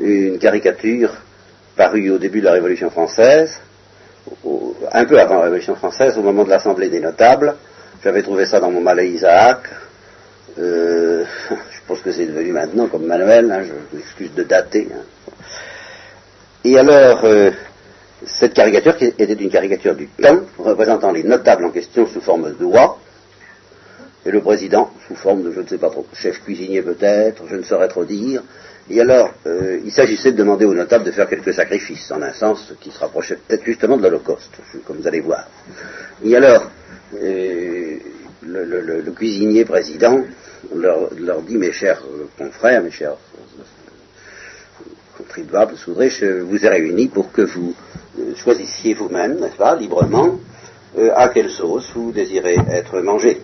une caricature parue au début de la Révolution française un peu avant la Révolution française, au moment de l'Assemblée des notables. J'avais trouvé ça dans mon Malais Isaac. Euh, je pense que c'est devenu maintenant comme Manuel, hein, je m'excuse de dater. Hein. Et alors, euh, cette caricature qui était une caricature du temps, représentant les notables en question sous forme de doigt, et le président sous forme de je ne sais pas trop, chef cuisinier peut-être, je ne saurais trop dire, et alors, euh, il s'agissait de demander aux notables de faire quelques sacrifices, en un sens qui se rapprochait peut-être justement de l'Holocauste, comme vous allez voir. Et alors, euh, le, cuisinier président leur, dit, mes chers confrères, mes chers contribuables, je vous ai réunis pour que vous euh, choisissiez vous-même, n'est-ce pas, librement, à quelle sauce vous désirez être mangé.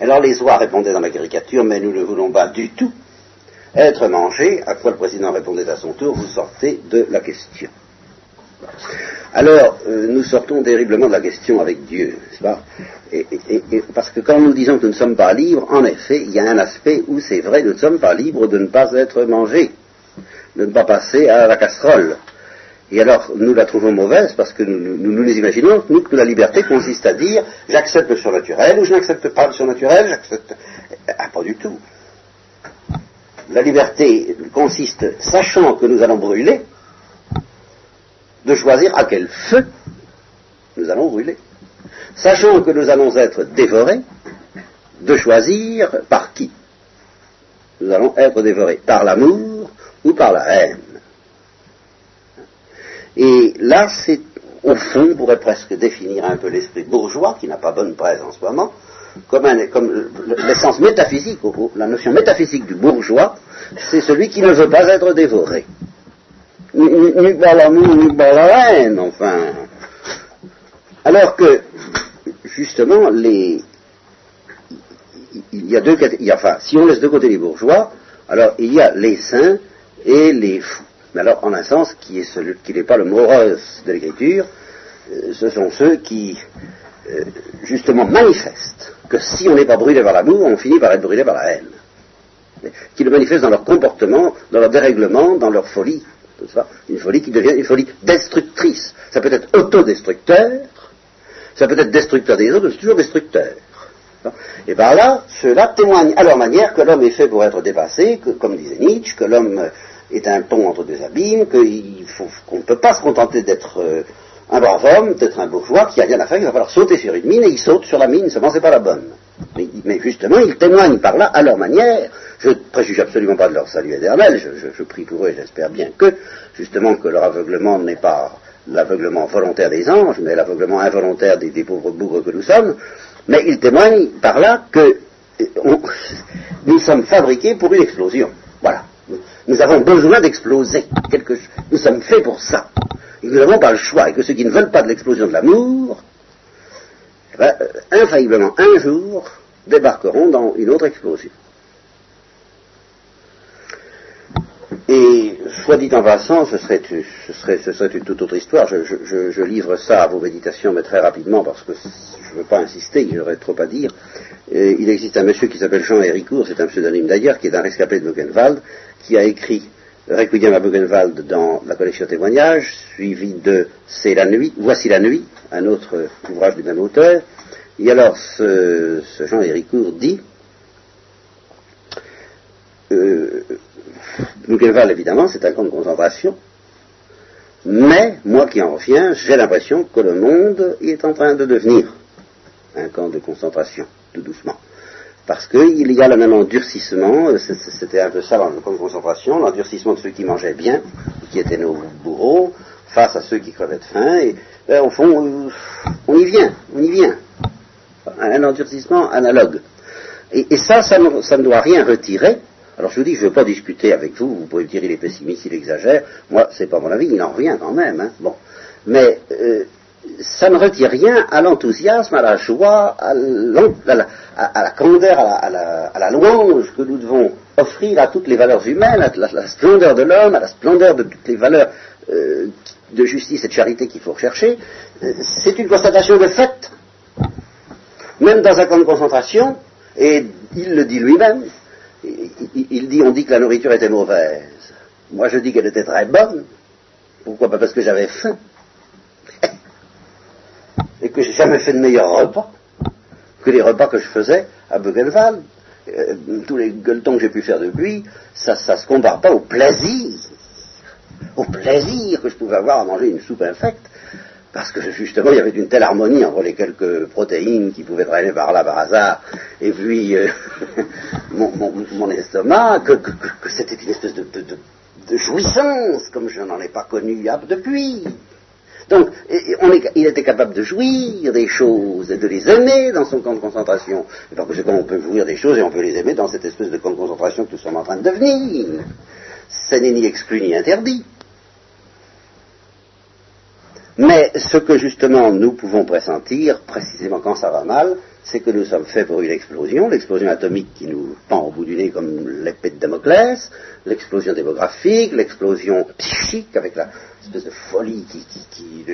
Alors les oies répondaient dans la caricature, mais nous ne voulons pas du tout être mangé, à quoi le président répondait à son tour, vous sortez de la question. Alors, euh, nous sortons terriblement de la question avec Dieu, n'est-ce pas? Parce que quand nous disons que nous ne sommes pas libres, en effet, il y a un aspect où c'est vrai, nous ne sommes pas libres de ne pas être mangés, de ne pas passer à la casserole. Et alors, nous la trouvons mauvaise parce que nous nous, nous imaginons, nous, que la liberté consiste à dire j'accepte le surnaturel ou je n'accepte pas le surnaturel, j'accepte. Ah, pas du tout. La liberté consiste, sachant que nous allons brûler, de choisir à quel feu nous allons brûler. Sachant que nous allons être dévorés, de choisir par qui nous allons être dévorés, par l'amour ou par la haine. Et là, c'est, au fond, on pourrait presque définir un peu l'esprit bourgeois, qui n'a pas bonne presse en ce moment, comme, l'essence métaphysique, la notion métaphysique du bourgeois, c'est celui qui ne veut pas être dévoré. Ni, par l'amour, ni par la haine, enfin. Alors que, justement, les, il y a deux catégories. Enfin, si on laisse de côté les bourgeois, alors il y a les saints et les fous. Mais alors, en un sens, qui n'est pas le morose de l'écriture, euh, ce sont ceux qui, euh, justement, manifestent que si on n'est pas brûlé par l'amour, on finit par être brûlé par la haine. Qui le manifestent dans leur comportement, dans leur dérèglement, dans leur folie. Une folie qui devient une folie destructrice. Ça peut être autodestructeur, ça peut être destructeur des autres, mais c'est toujours destructeur. Et par là, ceux-là témoignent à leur manière que l'homme est fait pour être dépassé, comme disait Nietzsche, que l'homme est un pont entre deux abîmes, qu'on ne peut pas se contenter d'être euh, un brave homme, d'être un bourgeois qui a rien à faire, il va falloir sauter sur une mine, et il saute sur la mine, seulement c'est pas la bonne. Mais, justement, ils témoignent par là, à leur manière, je ne préjuge absolument pas de leur salut éternel, je, prie pour eux j'espère bien que, justement, que leur aveuglement n'est pas l'aveuglement volontaire des anges, mais l'aveuglement involontaire des, pauvres bourgs que nous sommes, mais ils témoignent par là que euh, nous sommes fabriqués pour une explosion. Voilà. Nous avons besoin d'exploser. Nous sommes faits pour ça. Et nous n'avons pas le choix. Et que ceux qui ne veulent pas de l'explosion de l'amour, eh ben, euh, infailliblement, un jour, débarqueront dans une autre explosion. Et soit dit en passant, ce serait, une toute autre histoire. Je, livre ça à vos méditations, mais très rapidement, parce que je ne veux pas insister, j'aurais trop à dire. il existe un monsieur qui s'appelle Jean Héricourt, c'est un pseudonyme d'ailleurs, qui est un rescapé de Buchenwald, qui a écrit Requiem à Buchenwald dans la collection témoignages, suivi de C'est la nuit, Voici la nuit, un autre ouvrage du même auteur. Et alors, ce, Jean Héricourt dit, euh, Buchenwald, évidemment, c'est un camp de concentration, mais moi qui en reviens, j'ai l'impression que le monde est en train de devenir un camp de concentration, tout doucement. Parce qu'il y a le même endurcissement, c'était un peu ça dans de concentration, l'endurcissement de ceux qui mangeaient bien, qui étaient nos bourreaux, face à ceux qui crevaient de faim, et ben, au fond, on y vient, on y vient. Un endurcissement analogue. Et, ça, ça ne doit rien retirer alors je vous dis, je ne veux pas discuter avec vous, vous pouvez me dire il est pessimiste, il exagère, moi c'est pas mon avis, il en revient quand même, hein. bon. Mais euh, ça ne retire rien à l'enthousiasme, à la joie, à, la, candeur, à la, louange que nous devons offrir à toutes les valeurs humaines, à la, splendeur de l'homme, à la splendeur de toutes les valeurs euh, de justice et de charité qu'il faut rechercher. C'est une constatation de fait. Même dans un camp de concentration, et il le dit lui-même, il dit, on dit que la nourriture était mauvaise. Moi, je dis qu'elle était très bonne. Pourquoi Pas parce que j'avais faim. Et que j'ai jamais fait de meilleur repas que les repas que je faisais à. Euh, tous les gueuletons que j'ai pu faire depuis, ça ne se compare pas au plaisir, au plaisir que je pouvais avoir à manger une soupe infecte parce que justement il y avait une telle harmonie entre les quelques protéines qui pouvaient traîner par là par hasard, et puis euh, mon, estomac, que, c'était une espèce de, jouissance, comme je n'en ai pas connu depuis. Donc, il était capable de jouir des choses et de les aimer dans son camp de concentration. Et par conséquent, on peut jouir des choses et on peut les aimer dans cette espèce de camp de concentration que nous sommes en train de devenir. Ce n'est ni exclu ni interdit. Mais ce que justement nous pouvons pressentir, précisément quand ça va mal, c'est que nous sommes faits pour une explosion, l'explosion atomique qui nous pend au bout du nez comme l'épée de Damoclès, l'explosion démographique, l'explosion psychique avec la espèce de folie qui, qui,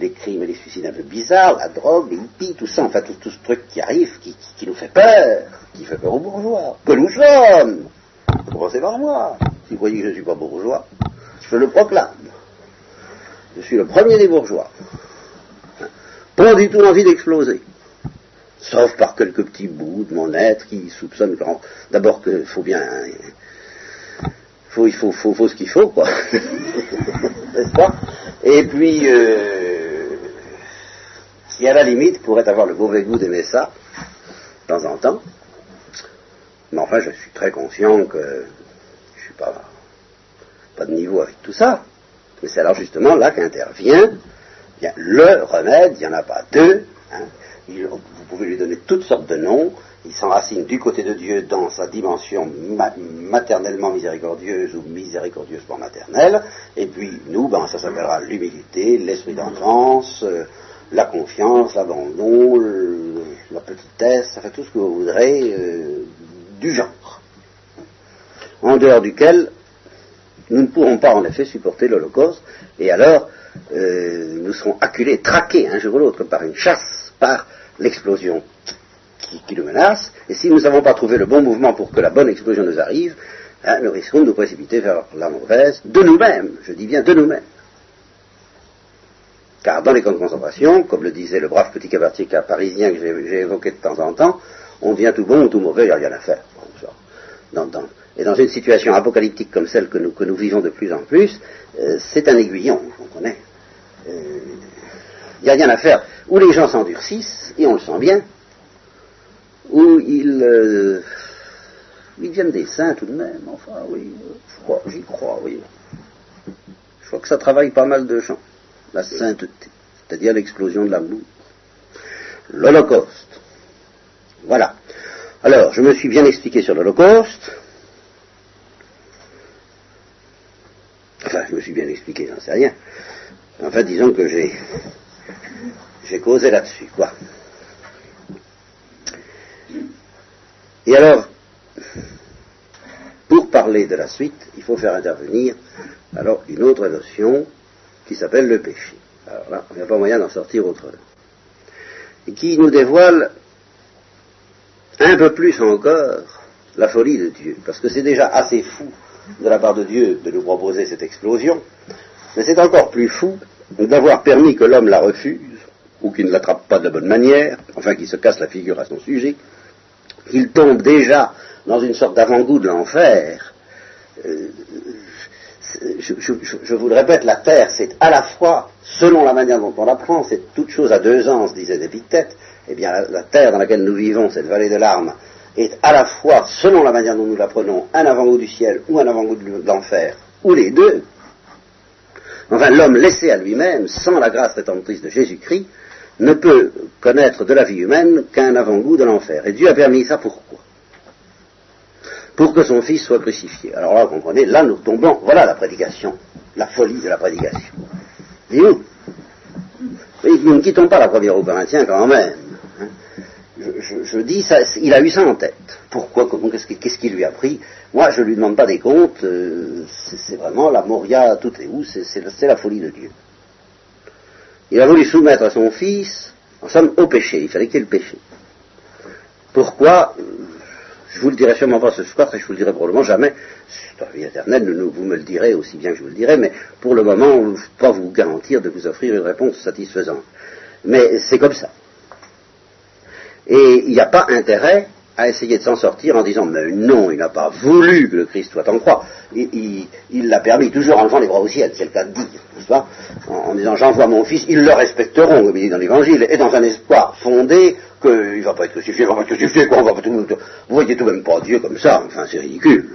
les crimes et les suicides un peu bizarres, la drogue, les hippies, tout ça, enfin tout, ce truc qui arrive, qui, qui, nous fait peur, qui fait peur aux bourgeois, que nous sommes. Commencez par moi. Si vous voyez que je ne suis pas bourgeois, je le proclame. Je suis le premier des bourgeois. Pas du tout envie d'exploser. Sauf par quelques petits bouts de mon être qui soupçonnent d'abord qu'il faut bien. Faut, il faut, faut, ce qu'il faut, quoi. N'est-ce pas? Et puis, euh, si à la limite pourrait avoir le mauvais goût d'aimer ça, de temps en temps, mais enfin, je suis très conscient que je suis pas, pas de niveau avec tout ça. Mais c'est alors justement là qu'intervient le remède, il n'y en a pas deux. Hein. Vous pouvez lui donner toutes sortes de noms. Il s'enracine du côté de Dieu dans sa dimension maternellement miséricordieuse ou miséricordieusement maternelle. Et puis nous, ben, ça s'appellera l'humilité, l'esprit d'enfance, euh, la confiance, l'abandon, la petitesse, enfin tout ce que vous voudrez euh, du genre. En dehors duquel nous ne pourrons pas en effet supporter l'Holocauste. Et alors, euh, nous serons acculés, traqués un jour ou l'autre par une chasse, par l'explosion qui, nous menace, et si nous n'avons pas trouvé le bon mouvement pour que la bonne explosion nous arrive, hein, nous risquons de nous précipiter vers la mauvaise, de nous-mêmes, je dis bien de nous-mêmes. Car dans les camps de concentration, comme le disait le brave petit cabaretier parisien que j'ai évoqué de temps en temps, on vient tout bon ou tout mauvais, il n'y a rien à faire. et dans une situation apocalyptique comme celle que nous, que nous vivons de plus en plus, euh, c'est un aiguillon, comprenez il euh, n'y a rien à faire. Où les gens s'endurcissent, et on le sent bien, où ils, euh, ils deviennent des saints tout de même. Enfin, oui, j'y crois, oui. Je crois que ça travaille pas mal de gens. La sainteté, c'est-à-dire l'explosion de l'amour. L'Holocauste. Voilà. Alors, je me suis bien expliqué sur l'Holocauste. Enfin, je me suis bien expliqué, j'en sais rien. Enfin, disons que j'ai, j'ai causé là-dessus, quoi. Et alors, pour parler de la suite, il faut faire intervenir alors une autre notion qui s'appelle le péché. Alors là, il n'y a pas moyen d'en sortir autrement. Et qui nous dévoile un peu plus encore la folie de Dieu. Parce que c'est déjà assez fou de la part de Dieu de nous proposer cette explosion, mais c'est encore plus fou d'avoir permis que l'homme la refuse, ou qu'il ne l'attrape pas de la bonne manière, enfin qu'il se casse la figure à son sujet, qu'il tombe déjà dans une sorte d'avant-goût de l'enfer. Euh, je, vous le répète, la terre, c'est à la fois, selon la manière dont on l'apprend, c'est toute chose à deux ans, se disait Épictète, eh bien la, terre dans laquelle nous vivons, cette vallée de larmes, est à la fois, selon la manière dont nous l'apprenons, un avant-goût du ciel ou un avant-goût de l'enfer, ou les deux, Enfin, l'homme laissé à lui-même, sans la grâce rédemptrice de Jésus-Christ, ne peut connaître de la vie humaine qu'un avant-goût de l'enfer. Et Dieu a permis ça pourquoi Pour que son Fils soit crucifié. Alors là, vous comprenez, là nous tombons, voilà la prédication, la folie de la prédication. Dis-nous Nous ne quittons pas la première au Corinthiens quand même je, dis, ça, il a eu ça en tête. Pourquoi Qu'est-ce qui lui a pris? Moi, je ne lui demande pas des comptes. Euh, c'est vraiment la moria toutes les où, c'est la folie de Dieu. Il a voulu soumettre à son fils, en somme, au péché. Il fallait qu'il y ait le péché. Pourquoi? Je vous le dirai sûrement pas ce soir, et je vous le dirai probablement jamais. C'est la vie éternelle, vous me le direz aussi bien que je vous le dirai, mais pour le moment, je ne peux pas vous garantir de vous offrir une réponse satisfaisante. Mais c'est comme ça. Et il n'y a pas intérêt à essayer de s'en sortir en disant mais non, il n'a pas voulu que le Christ soit en croix. Il l'a permis, toujours en levant les bras au ciel, c'est le cas de dire, n'est-ce pas en, disant j'envoie mon fils, ils le respecteront, comme il dit dans l'Évangile, et dans un espoir fondé qu'il ne va pas être crucifié, il va pas être crucifié, quoi, on va pas tout, vous voyez tout de même pas Dieu comme ça, enfin c'est ridicule.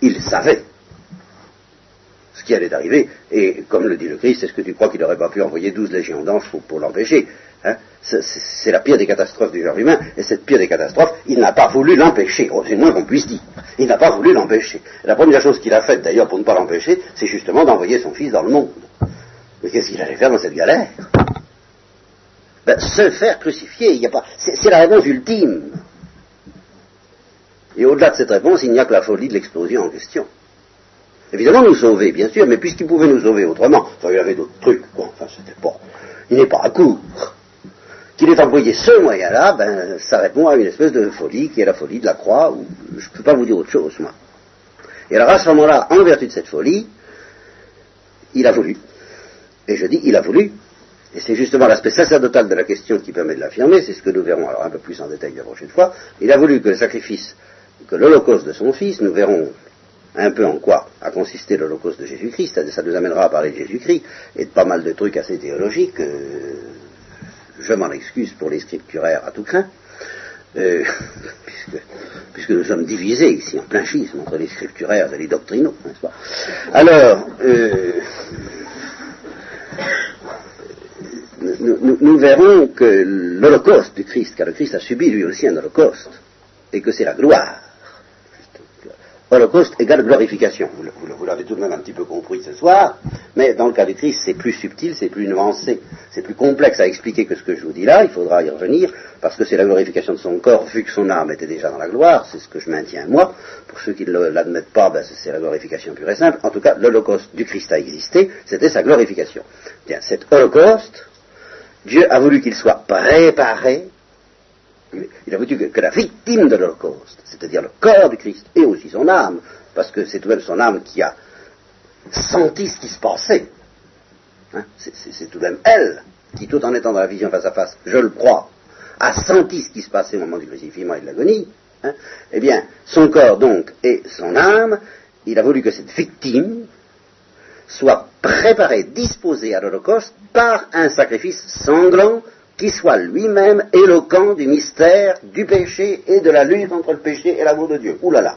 Il savait ce qui allait arriver, et comme le dit le Christ, est-ce que tu crois qu'il n'aurait pas pu envoyer douze légions d'anges pour l'empêcher? Hein, c'est la pire des catastrophes du genre humain, et cette pire des catastrophes, il n'a pas voulu l'empêcher, c'est moins qu'on puisse dire. Il n'a pas voulu l'empêcher. La première chose qu'il a faite d'ailleurs pour ne pas l'empêcher, c'est justement d'envoyer son fils dans le monde. Mais qu'est-ce qu'il allait faire dans cette galère? Ben, Se faire crucifier, il a pas. C'est la réponse ultime. Et au-delà de cette réponse, il n'y a que la folie de l'explosion en question. Évidemment, nous sauver, bien sûr, mais puisqu'il pouvait nous sauver autrement, il y avait d'autres trucs, enfin, c'était pas. Il n'est pas à court qu'il ait employé ce moyen-là, ben, ça répond à une espèce de folie qui est la folie de la croix, ou je ne peux pas vous dire autre chose, moi. Et alors à ce moment-là, en vertu de cette folie, il a voulu. Et je dis, il a voulu, et c'est justement l'aspect sacerdotal de la question qui permet de l'affirmer, c'est ce que nous verrons alors un peu plus en détail la prochaine fois, il a voulu que le sacrifice, que l'holocauste de son fils, nous verrons un peu en quoi a consisté l'holocauste de Jésus-Christ, ça nous amènera à parler de Jésus-Christ et de pas mal de trucs assez théologiques, euh, je m'en excuse pour les scripturaires à tout craint, euh, puisque, nous sommes divisés ici en plein schisme entre les scripturaires et les doctrinaux, n'est-ce pas? Alors, euh, nous, verrons que l'holocauste du Christ, car le Christ a subi lui aussi un holocauste, et que c'est la gloire. Holocauste égale glorification. Vous, l'avez tout de même un petit peu compris ce soir, mais dans le cas du Christ, c'est plus subtil, c'est plus nuancé, c'est plus complexe à expliquer que ce que je vous dis là, il faudra y revenir, parce que c'est la glorification de son corps, vu que son âme était déjà dans la gloire, c'est ce que je maintiens moi. Pour ceux qui ne l'admettent pas, ben, c'est la glorification pure et simple. En tout cas, l'holocauste du Christ a existé, c'était sa glorification. Bien, cet holocauste, Dieu a voulu qu'il soit préparé, il a voulu que, la victime de l'Holocauste, c'est-à-dire le corps du Christ, et aussi son âme, parce que c'est tout de même son âme qui a senti ce qui se passait. Hein, c'est tout de même elle qui, tout en étant dans la vision face à face, je le crois, a senti ce qui se passait au moment du crucifixion et de l'agonie. Hein, eh bien, son corps donc et son âme, il a voulu que cette victime, soit préparé, disposé à l'Holocauste par un sacrifice sanglant qui soit lui-même éloquent du mystère du péché et de la lutte entre le péché et l'amour de Dieu. Ouh là là,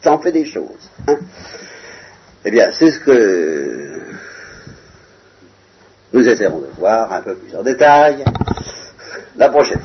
ça en fait des choses. Hein. eh bien, c'est ce que nous essaierons de voir un peu plus en détail la prochaine.